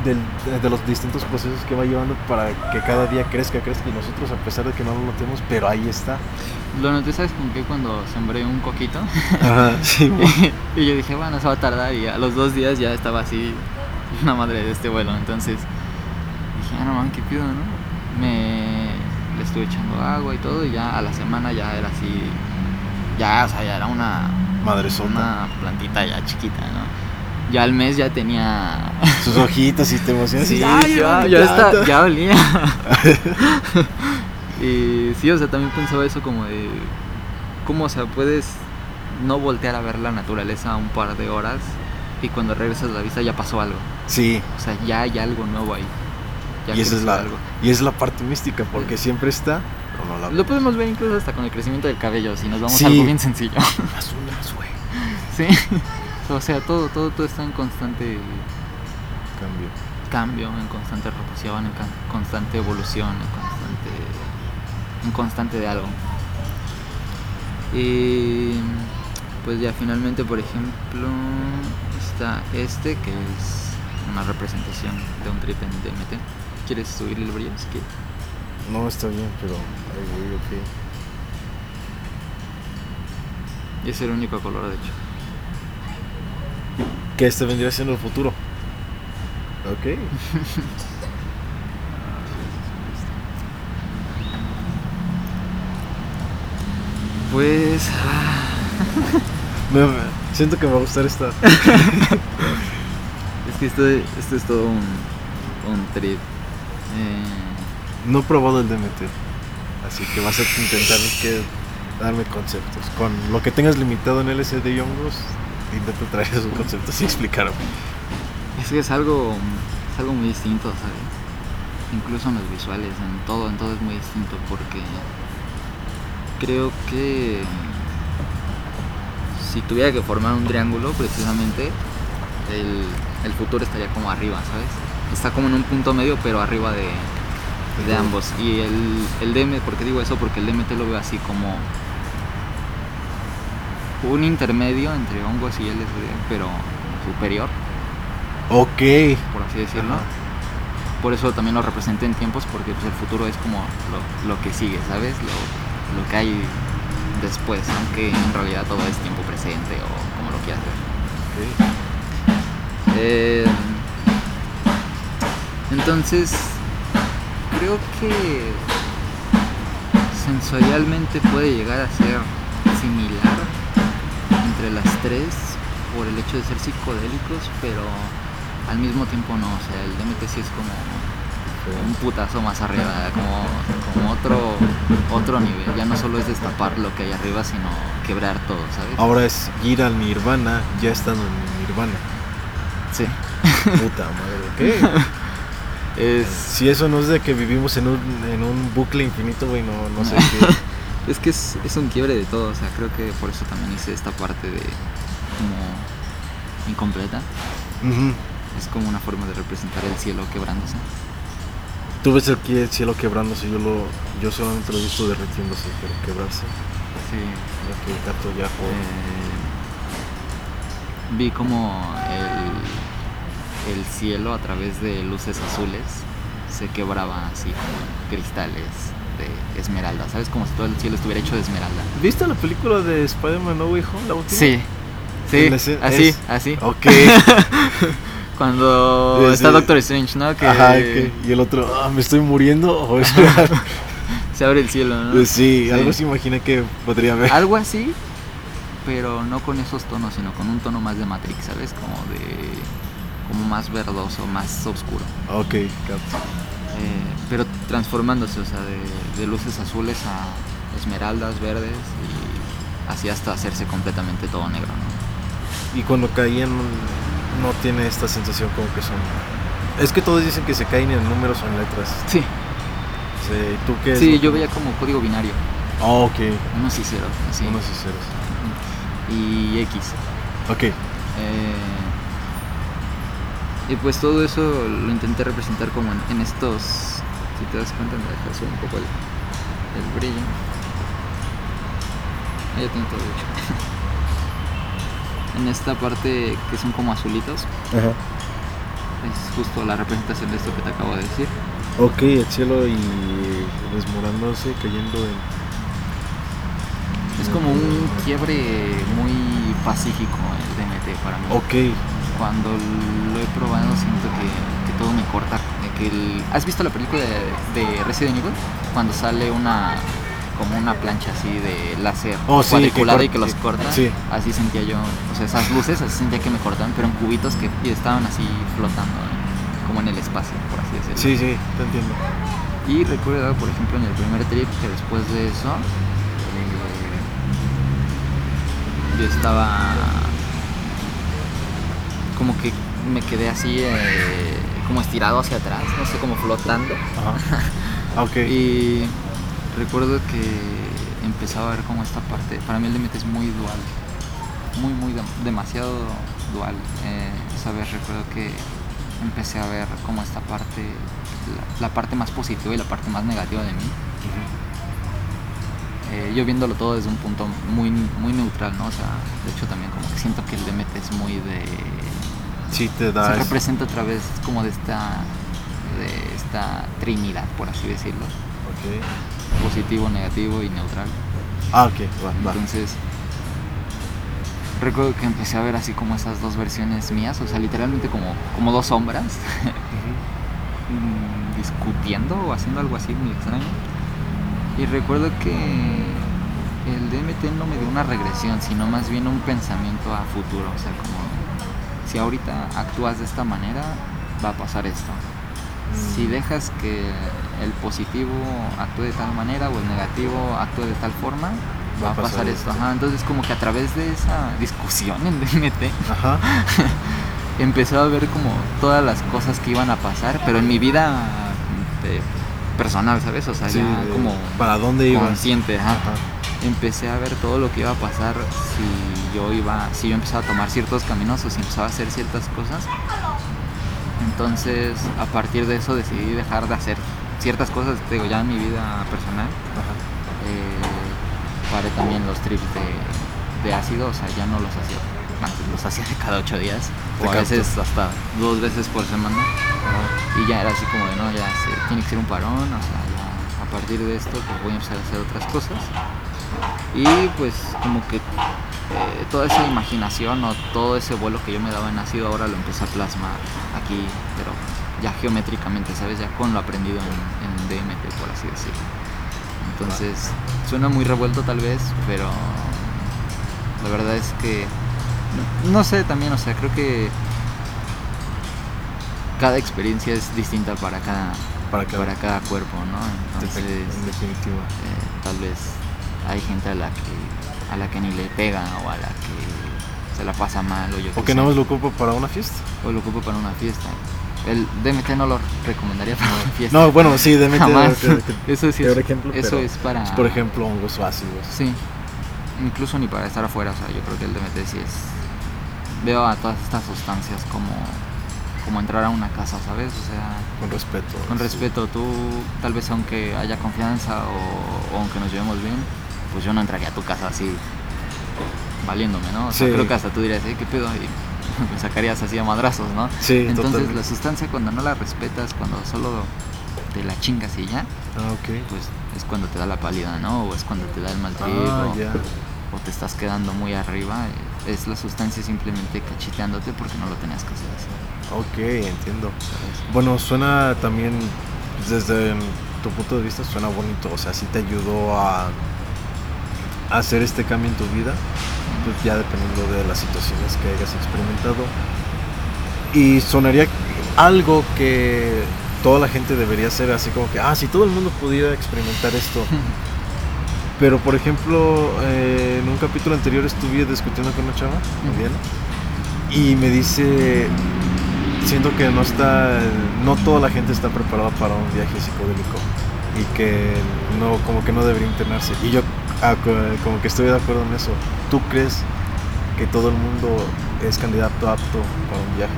del- de los distintos procesos que va llevando para que cada día crezca, crezca y nosotros a pesar de que no lo notemos, pero ahí está. Lo noté, ¿sabes con qué? Cuando sembré un coquito. Ajá, sí. y yo dije, bueno, eso va a tardar. Y a los dos días ya estaba así, una madre de este vuelo. Entonces dije, ah, no man, qué pido, ¿no? Me le estuve echando agua y todo. Y ya a la semana ya era así. Ya, o sea, ya era una, Madre sota. una plantita ya chiquita, ¿no? Ya al mes ya tenía. Sus hojitas y te emocionas. Sí, y, "Ay, ya, mi ya, está, planta". ya olía. y sí, o sea, también pensaba eso como de cómo, o sea, puedes no voltear a ver la naturaleza un par de horas y cuando regresas a la vista ya pasó algo. Sí, O sea, ya hay algo nuevo ahí. Ya y esa es la algo. y es la parte mística porque siempre está no la Lo podemos ver incluso hasta con el crecimiento del cabello, si nos vamos Sí. a algo bien sencillo. Las. Sí. O sea, todo, todo, todo está en constante Cambio. cambio, en constante rotación, en constante evolución, en constante, en constante de algo. Y pues ya finalmente, por ejemplo, está este que es una representación de un trip en DMT. ¿Quieres subirle el brillo? Si quieres. No está bien, pero ay, güey, ok. Y es el único color, de hecho. Que este vendría siendo el futuro. Ok. Pues. ah, Me- me- siento que me va a gustar esta. Es que esto, esto es todo un, un trip. Eh, No he probado el DMT. Así que vas a intentar que darme conceptos. Con lo que tengas limitado en LSD y hongos, intenta traer esos conceptos y explicarme. Es que es algo, es algo muy distinto, ¿sabes? Incluso en los visuales, en todo, en todo es muy distinto porque creo que si tuviera que formar un triángulo, precisamente el, el futuro estaría como arriba, ¿sabes? Está como en un punto medio, pero arriba de, de ambos. Y el, el DM, ¿por qué digo eso? Porque el DMT lo veo así como un intermedio entre hongos y LSD, pero superior, Ok. por así decirlo. Ajá. Por eso también lo representé en tiempos, porque pues, el futuro es como lo, lo que sigue, ¿sabes? Lo, lo que hay después, aunque en realidad todo es tiempo presente o como lo quieras ver. ok. Eh, entonces, creo que sensorialmente puede llegar a ser entre las tres por el hecho de ser psicodélicos, pero al mismo tiempo no. O sea, el DMT sí es como un putazo más arriba, como, como otro, otro nivel. Ya no solo es destapar lo que hay arriba, sino quebrar todo, ¿sabes? Ahora es ir al nirvana ya estando en nirvana. Sí. Puta madre. ¿Qué? Es, Si eso no es de que vivimos en un, en un bucle infinito, güey, no, no sé qué. Es que es, es un quiebre de todo, o sea, creo que por eso también hice esta parte de como incompleta. Es como una forma de representar el cielo quebrándose. Tú ves aquí el cielo quebrándose, yo lo, yo solamente lo he visto derritiéndose, pero quebrarse. Sí. Ya que el gato ya. Eh, vi como el, el cielo a través de luces azules se quebraba así como cristales de esmeralda. ¿Sabes? Como si todo el cielo estuviera hecho de esmeralda. ¿Viste la película de Spider-Man No Way Home, la última? Sí. Sí, así, es- así. Ok. Cuando Sí, está sí. Doctor Strange, ¿no? Que Ajá, que- y el otro, ah, me estoy muriendo. O es se abre el cielo, ¿no? Pues sí, Sí. algo se imagina que podría haber. Algo así, pero no con esos tonos, sino con un tono más de Matrix, ¿sabes? Como de. como más verdoso, más oscuro. Ok, capto. Eh, pero transformándose, o sea, de, de luces azules a esmeraldas, verdes y así hasta hacerse completamente todo negro, ¿no? Y cuando caían, no tiene esta sensación como que son. Es que todos dicen que se caen en números o en letras. Sí, Sí, ¿Tú qué sí, yo veía como código binario, Ah, ok. unos y ceros, así. Unos y ceros. Y X. Ok. Eh, y pues todo eso lo intenté representar como en, en estos, si te das cuenta, me dejas un poco el, el brillo. Ahí ya tengo todo hecho. en esta parte que son como azulitos, Ajá. es justo la representación de esto que te acabo de decir. Ok, el cielo y desmorándose, cayendo en. Es como un quiebre muy pacífico el DMT para mí. Ok. Cuando lo he probado siento que, que todo me corta. de que el- ¿Has visto la película de, de Resident Evil? Cuando sale una como una plancha así de láser Oh, cuadriculada y que los corta. sí. Así sentía yo, o sea, esas luces así sentía que me cortaban, pero en cubitos que y estaban así flotando, como en el espacio, por así decirlo. Sí, sí, te entiendo. Y recuerdo, por ejemplo, en el primer trip que después de eso, eh, yo estaba como que me quedé así, eh, como estirado hacia atrás, no sé, como flotando. Ajá. Y recuerdo que empezaba a ver como esta parte, para mí el DMT es muy dual, muy, muy, dem- demasiado dual. Eh, esa vez recuerdo que empecé a ver como esta parte, la, la parte más positiva y la parte más negativa de mí. Eh, yo viéndolo todo desde un punto muy, muy neutral, ¿no? O sea, de hecho también como que siento que el DMT es muy de Sí, te se da. es- representa a través como de esta de esta trinidad por así decirlo positivo negativo y neutral Ah, ok, va, va. entonces recuerdo que empecé a ver así como esas dos versiones mías o sea literalmente como como dos sombras mm, discutiendo o haciendo algo así muy extraño y recuerdo que el DMT no me dio una regresión sino más bien un pensamiento a futuro o sea como si ahorita actúas de esta manera va a pasar esto. Si dejas que el positivo actúe de tal manera o el negativo actúe de tal forma, va, a pasar, esto. entonces como que a través de esa discusión en DMT empecé a ver como todas las cosas que iban a pasar, pero en mi vida personal, ¿sabes? O sea, ya como para dónde iba consciente, Empecé a ver todo lo que iba a pasar si yo iba, si yo empezaba a tomar ciertos caminos o si empezaba a hacer ciertas cosas. Entonces, a partir de eso decidí dejar de hacer ciertas cosas, digo, ya en mi vida personal. Eh, paré también los trips de, ácido, o sea, ya no los hacía. Antes los hacía de cada ocho días, o a veces hasta dos veces por semana. Y ya era así como de, no, ya tiene que ser un parón, o sea, ya a partir de esto pues voy a empezar a hacer otras cosas. Y pues como que eh, toda esa imaginación o todo ese vuelo que yo me daba en ácido ahora lo empecé a plasmar aquí, pero ya geométricamente, ¿sabes? Ya con lo aprendido en, DMT, por así decirlo. Entonces, suena muy revuelto tal vez, pero la verdad es que, no, sé también, o sea, creo que cada experiencia es distinta para cada, para cada, cuerpo, ¿no? Entonces, en definitiva. Eh, tal vez hay gente a la que a la que ni le pega o a la que se la pasa mal o yo o que no lo ocupo para una fiesta o lo ocupo para una fiesta. El DMT no lo recomendaría para una fiesta. No bueno sí DMT eso sí es, ejemplo, eso es para por ejemplo hongos ácidos. Sí. Incluso ni para estar afuera o sea yo creo que el DMT sí es veo a todas estas sustancias como como entrar a una casa, ¿sabes? O sea, con respeto. Con respeto, tú tal vez aunque haya confianza o, aunque nos llevemos bien, pues yo no entraría a tu casa así valiéndome, ¿no? O sea, creo que hasta tú dirías, ¿qué pedo? Y me sacarías así a madrazos, ¿no? Sí, Entonces la sustancia cuando no la respetas, cuando solo te la chingas y ya, ah, okay. pues es cuando te da la pálida, ¿no? O es cuando te da el mal ah, o te estás quedando muy arriba. Es la sustancia simplemente cachiteándote porque no lo tenías que hacer así. Ok, entiendo. Bueno, suena también, desde tu punto de vista, suena bonito. O sea, sí te ayudó a hacer este cambio en tu vida, pues ya dependiendo de las situaciones que hayas experimentado. Y sonaría algo que toda la gente debería hacer, así como que, ah, si todo el mundo pudiera experimentar esto. Pero, por ejemplo, eh, en un capítulo anterior estuve discutiendo con una chava, bien, y me dice, siento que no está, no toda la gente está preparada para un viaje psicodélico y que no, como que no debería internarse. Y yo Ah, como que estoy de acuerdo en eso. ¿Tú crees que todo el mundo es candidato apto para un viaje?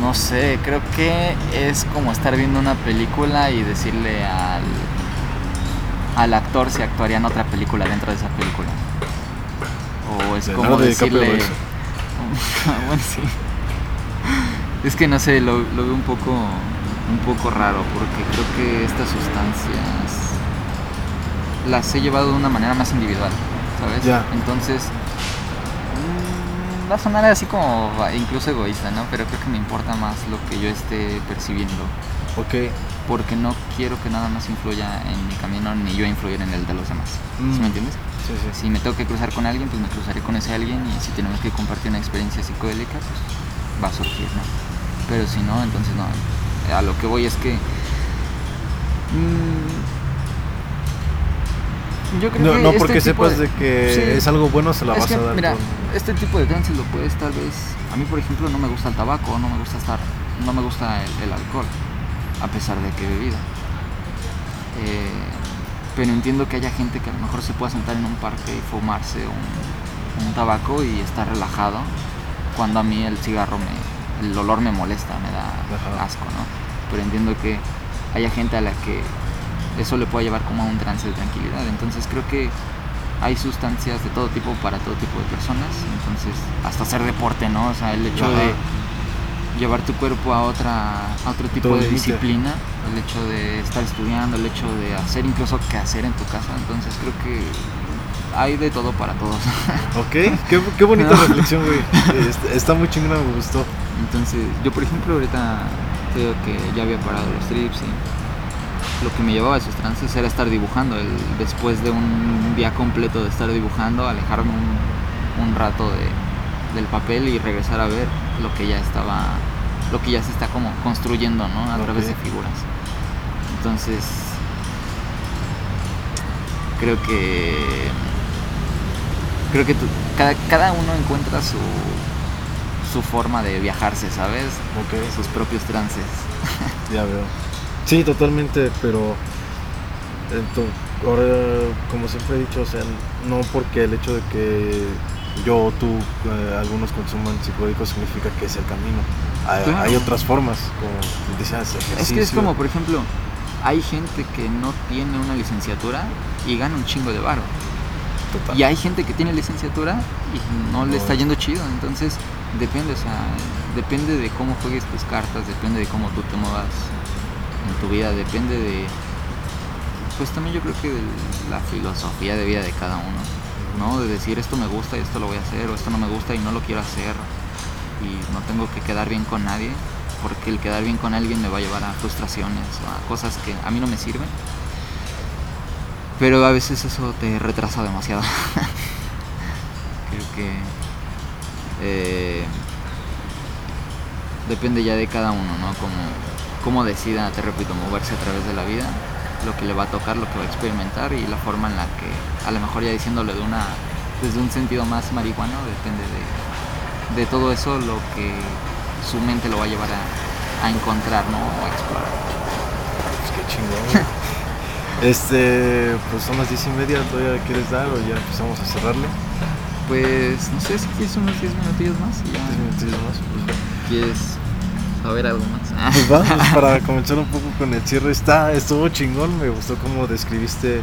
No sé, creo que es como estar viendo una película y decirle al, al actor si actuaría en otra película dentro de esa película. O es como decirle... bueno, sí. Es que no sé, lo, lo veo un poco, un poco raro porque creo que estas sustancias las he llevado de una manera más individual, ¿sabes? Entonces, mm, va a sonar así como incluso egoísta, ¿no? Pero creo que me importa más lo que yo esté percibiendo. Ok. Porque no quiero que nada más influya en mi camino ni yo influir en el de los demás. ¿Sí me mm. entiendes? Sí, sí. Si me tengo que cruzar con alguien, pues me cruzaré con ese alguien y si tenemos que compartir una experiencia psicodélica, pues va a surgir, ¿no? Pero si no, entonces no. A lo que voy es que... Mmm, no, no este porque sepas de, que es algo bueno, se la vas a dar. Mira, este tipo de trance lo puedes tal vez. A mí, por ejemplo, no me gusta el tabaco, no me gusta estar, no me gusta el, alcohol, a pesar de que he bebido. Eh, pero entiendo que haya gente que a lo mejor se pueda sentar en un parque y fumarse un, tabaco y estar relajado, cuando a mí el cigarro me, el olor me molesta, me da asco, ¿no? Pero entiendo que haya gente a la que eso le puede llevar como a un trance de tranquilidad. Entonces creo que hay sustancias de todo tipo para todo tipo de personas. Entonces, hasta hacer deporte, ¿no? O sea, el hecho de llevar tu cuerpo a otra a otro tipo de disciplina, el hecho de estar estudiando, el hecho de hacer incluso qué hacer en tu casa. Entonces creo que hay de todo para todos. Ok, qué, qué bonita reflexión, güey. Está muy chingona, me gustó. Entonces, yo por ejemplo ahorita creo que ya había parado los trips y lo que me llevaba a esos trances era estar dibujando. El, después de un día completo de estar dibujando, alejarme un, rato del papel y regresar a ver lo que ya estaba lo que ya se está como construyendo, ¿no? A través de figuras. Entonces, creo que creo que cada, cada uno encuentra su su forma de viajarse, ¿sabes? Sus propios trances. ya veo. Sí, totalmente, pero ahora, como siempre he dicho, o sea, no porque el hecho de que yo o tú, eh, algunos consuman psicodélicos significa que es el camino. Hay, otras formas, como decías, Es que es como, por ejemplo, hay gente que no tiene una licenciatura y gana un chingo de varo. Y hay gente que tiene licenciatura y no, le está yendo chido. Entonces, depende, o sea, depende de cómo juegues tus cartas, depende de cómo tú te muevas en tu vida, depende de. Pues también yo creo que de la filosofía de vida de cada uno, ¿no? De decir esto me gusta y esto lo voy a hacer, o esto no me gusta y no lo quiero hacer, y no tengo que quedar bien con nadie, porque el quedar bien con alguien me va a llevar a frustraciones a cosas que a mí no me sirven. Pero a veces eso te retrasa demasiado. Creo que eh, depende ya de cada uno, ¿no? Como, cómo decida, te repito, moverse a través de la vida, lo que le va a tocar, lo que va a experimentar y la forma en la que, a lo mejor ya diciéndole de una, desde un sentido más marihuano, depende de, de todo eso lo que su mente lo va a llevar a, a encontrar, ¿no? O a explorar. Pues qué chingón. Este, pues son las diez y media, ¿todavía quieres dar o ya empezamos a cerrarle? Pues no sé si quieres unos 10 minutillos más. Y ya. 10 minutillos más, pues ¿Quieres saber algo más? Pues vamos, para comenzar un poco con el cierre, está, estuvo chingón, me gustó cómo describiste.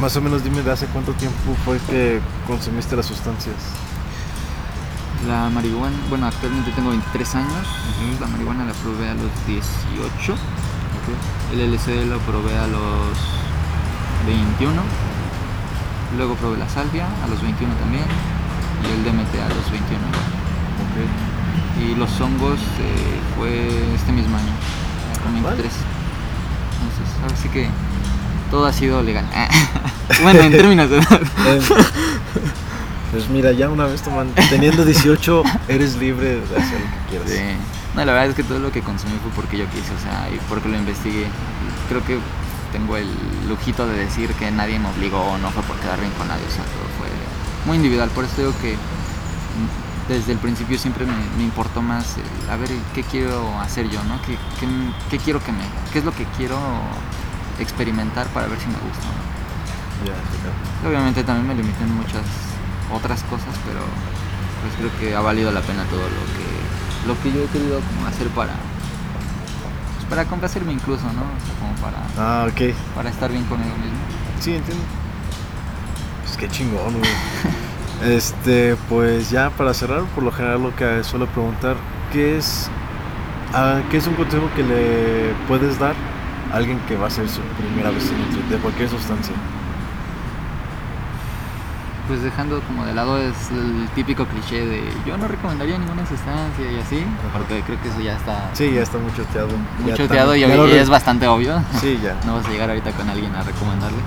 más o menos dime de hace cuánto tiempo fue que consumiste las sustancias. La marihuana, bueno, actualmente tengo 23 años. La marihuana la probé a los 18. El LSD lo probé a los 21. Luego probé la salvia a los 21 también. Y el DMT a los 21 Y los hongos eh, fue este mismo año, con 23. Entonces, ahora sí que todo ha sido legal. bueno, en términos de edad. Pues mira, ya una vez tomando, teniendo 18, eres libre de hacer lo que quieras. Sí. No, la verdad es que todo lo que consumí fue porque yo quise, o sea, y porque lo investigué. Creo que tengo el lujito de decir que nadie me obligó o no fue por quedar bien con nadie, o sea, todo fue muy individual. Por eso digo que desde el principio siempre me, importó más a ver qué quiero hacer yo, ¿no? ¿Qué, qué, quiero que me... qué es lo que quiero experimentar para ver si me gusta, ¿no? Obviamente también me limité en muchas otras cosas, pero pues creo que ha valido la pena todo lo que lo que yo he querido como hacer para pues para complacerme incluso, ¿no? O sea, como para Ah, ok. Para estar bien conmigo mismo. Sí, entiendo. Pues qué chingón, güey. este, pues ya para cerrar, por lo general lo que suelo preguntar, ¿qué es ah, qué es un consejo que le puedes dar a alguien que va a ser su primera vez en de cualquier sustancia? pues dejando como de lado es el típico cliché de yo no recomendaría ninguna sustancia y así, porque creo que eso ya está... Sí, ya está muy choteado. Muy choteado y, es bastante obvio. Sí, ya. no vas a llegar ahorita con alguien a recomendarle.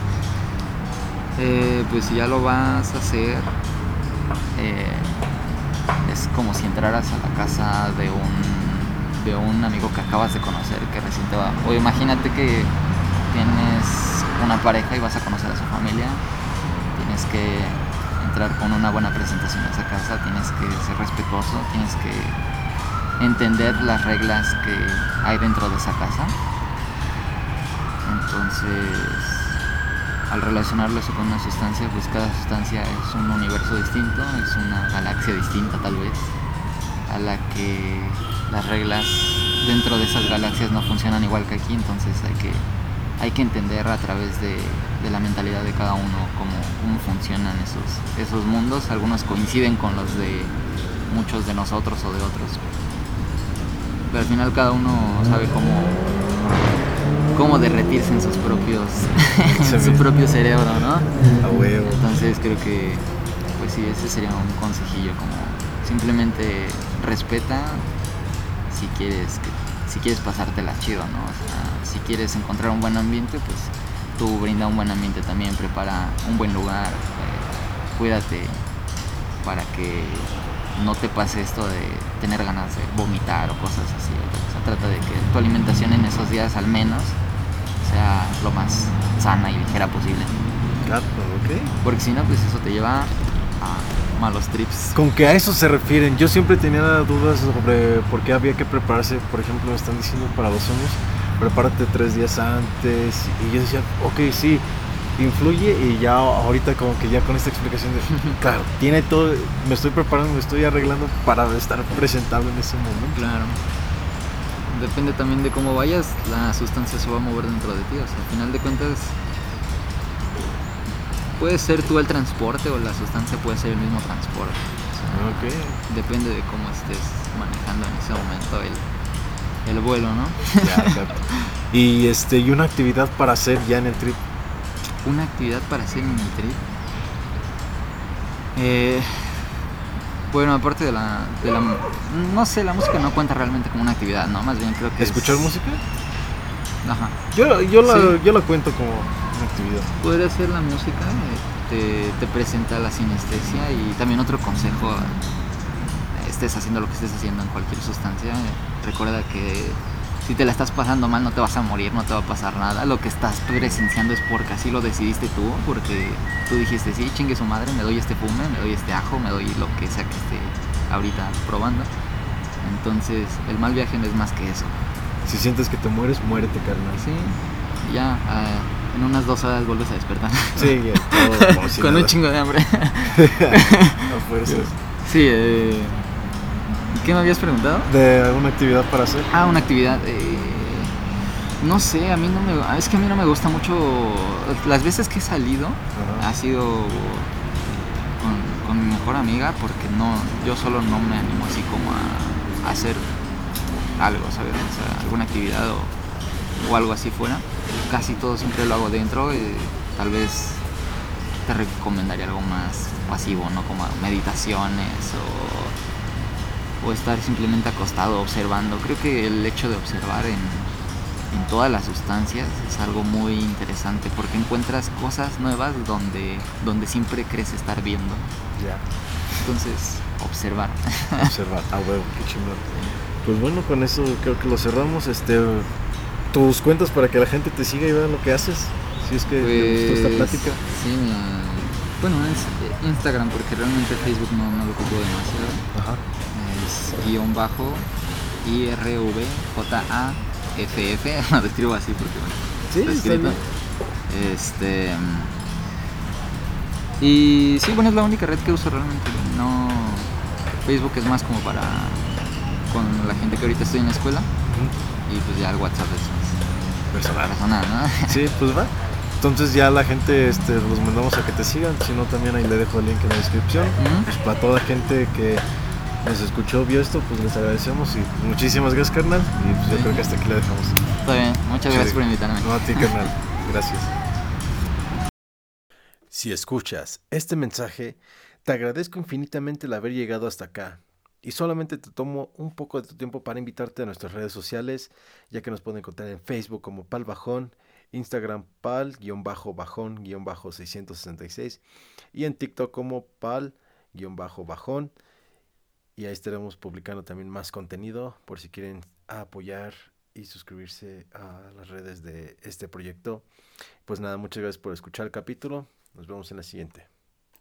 Eh, pues si ya lo vas a hacer, eh, es como si entraras a la casa de un, de un amigo que acabas de conocer, que recién. O imagínate que tienes una pareja y vas a conocer a su familia, tienes que con una buena presentación a esa casa, tienes que ser respetuoso, tienes que entender las reglas que hay dentro de esa casa. Entonces, al relacionarlo eso con una sustancia, pues cada sustancia es un universo distinto, es una galaxia distinta tal vez, a la que las reglas dentro de esas galaxias no funcionan igual que aquí, entonces hay que hay que entender a través de, la mentalidad de cada uno cómo, cómo, funcionan esos, esos mundos. Algunos coinciden con los de muchos de nosotros o de otros. Pero al final cada uno sabe cómo, cómo derretirse en sus propios en su propio cerebro, ¿no? Entonces creo que pues sí, ese sería un consejillo como simplemente respeta si quieres si quieres pasártela chido, ¿no? O sea, si quieres encontrar un buen ambiente, pues tú brinda un buen ambiente también, prepara un buen lugar, eh, cuídate para que no te pase esto de tener ganas de vomitar o cosas así. O sea, trata de que tu alimentación en esos días al menos sea lo más sana y ligera posible. Claro, ok. Porque si no, pues eso te lleva a malos trips. Con que a eso se refieren. Yo siempre tenía dudas sobre por qué había que prepararse. Por ejemplo, me están diciendo para los sueños, prepárate tres días antes. Y yo decía, ok, sí, influye. Y ya ahorita como que ya con esta explicación de, claro, tiene todo, me estoy preparando, me estoy arreglando para estar presentable en ese momento. Claro. Depende también de cómo vayas, la sustancia se va a mover dentro de ti. O sea, al final de cuentas, puede ser tú el transporte o la sustancia puede ser el mismo transporte. O sea. Depende de cómo estés manejando en ese momento el, el vuelo, ¿no? Ya, exacto. Y este, y una actividad para hacer ya en el trip. Una actividad para hacer en el trip. Eh, bueno, aparte de la, de la... No sé, la música no cuenta realmente como una actividad, ¿no? Más bien creo que... es- ¿Escuchar música? Ajá. Yo, yo, la, Sí. yo la cuento como una actividad. Podría ser la música, eh, te, te presenta la sinestesia y también otro consejo, estés haciendo lo que estés haciendo en cualquier sustancia, eh, recuerda que si te la estás pasando mal no te vas a morir, no te va a pasar nada, lo que estás presenciando es porque así lo decidiste tú, porque tú dijiste, sí, chingue su madre, me doy este fume, me doy este ajo, me doy lo que sea que esté ahorita probando. Entonces, el mal viaje no es más que eso. Si sientes que te mueres, muérete, carnal. Sí, ya ah, en unas dos horas vuelves a despertar. Sí, ya, todo Con un chingo de hambre. A fuerzas. sí, eh, ¿qué me habías preguntado? De alguna actividad para hacer. Ah, una actividad. eh, no sé, a mí no me. Es que a mí no me gusta mucho. Las veces que he salido Ajá. ha sido con, con mi mejor amiga porque no, yo solo no me animo así como a, a hacer algo, ¿sabes? O sea, alguna actividad o, o algo así fuera. Casi todo siempre lo hago dentro. y tal vez te recomendaría algo más pasivo, ¿no? Como meditaciones o, o estar simplemente acostado observando. Creo que el hecho de observar en, en todas las sustancias es algo muy interesante porque encuentras cosas nuevas donde, donde siempre crees estar viendo. Ya. Entonces, observar. Observar. Ah, huevo, qué chingón. Pues bueno, con eso creo que lo cerramos. Este, tus cuentas para que la gente te siga y vea lo que haces. Si es que te gustó esta Pues, plática. Sí, bueno, es eh, Instagram porque realmente Facebook no, no lo ocupo demasiado. Ajá. Es guion bajo IRVJAFF, lo escribo así porque bueno, Sí, está escrito. Este. Y sí, bueno, es la única red que uso realmente. No. Facebook es más como para. con la gente que ahorita estoy en la escuela. Y pues ya el WhatsApp es más Personal. personal, ¿no? Sí, pues va. Entonces ya la gente este, los mandamos a que te sigan, si no también ahí le dejo el link en la descripción. Pues para toda gente que nos escuchó, vio esto, pues les agradecemos y muchísimas gracias carnal. Y pues yo Sí. creo que hasta aquí le dejamos. Está bien, muchas gracias por invitarme. No a ti carnal, gracias. Si escuchas este mensaje, te agradezco infinitamente el haber llegado hasta acá. Y solamente te tomo un poco de tu tiempo para invitarte a nuestras redes sociales, ya que nos pueden encontrar en Facebook como Pal Bajón, Instagram Pal-Bajón-666 y en TikTok como Pal-Bajón. Y ahí estaremos publicando también más contenido por si quieren apoyar y suscribirse a las redes de este proyecto. Pues nada, muchas gracias por escuchar el capítulo. Nos vemos en la siguiente.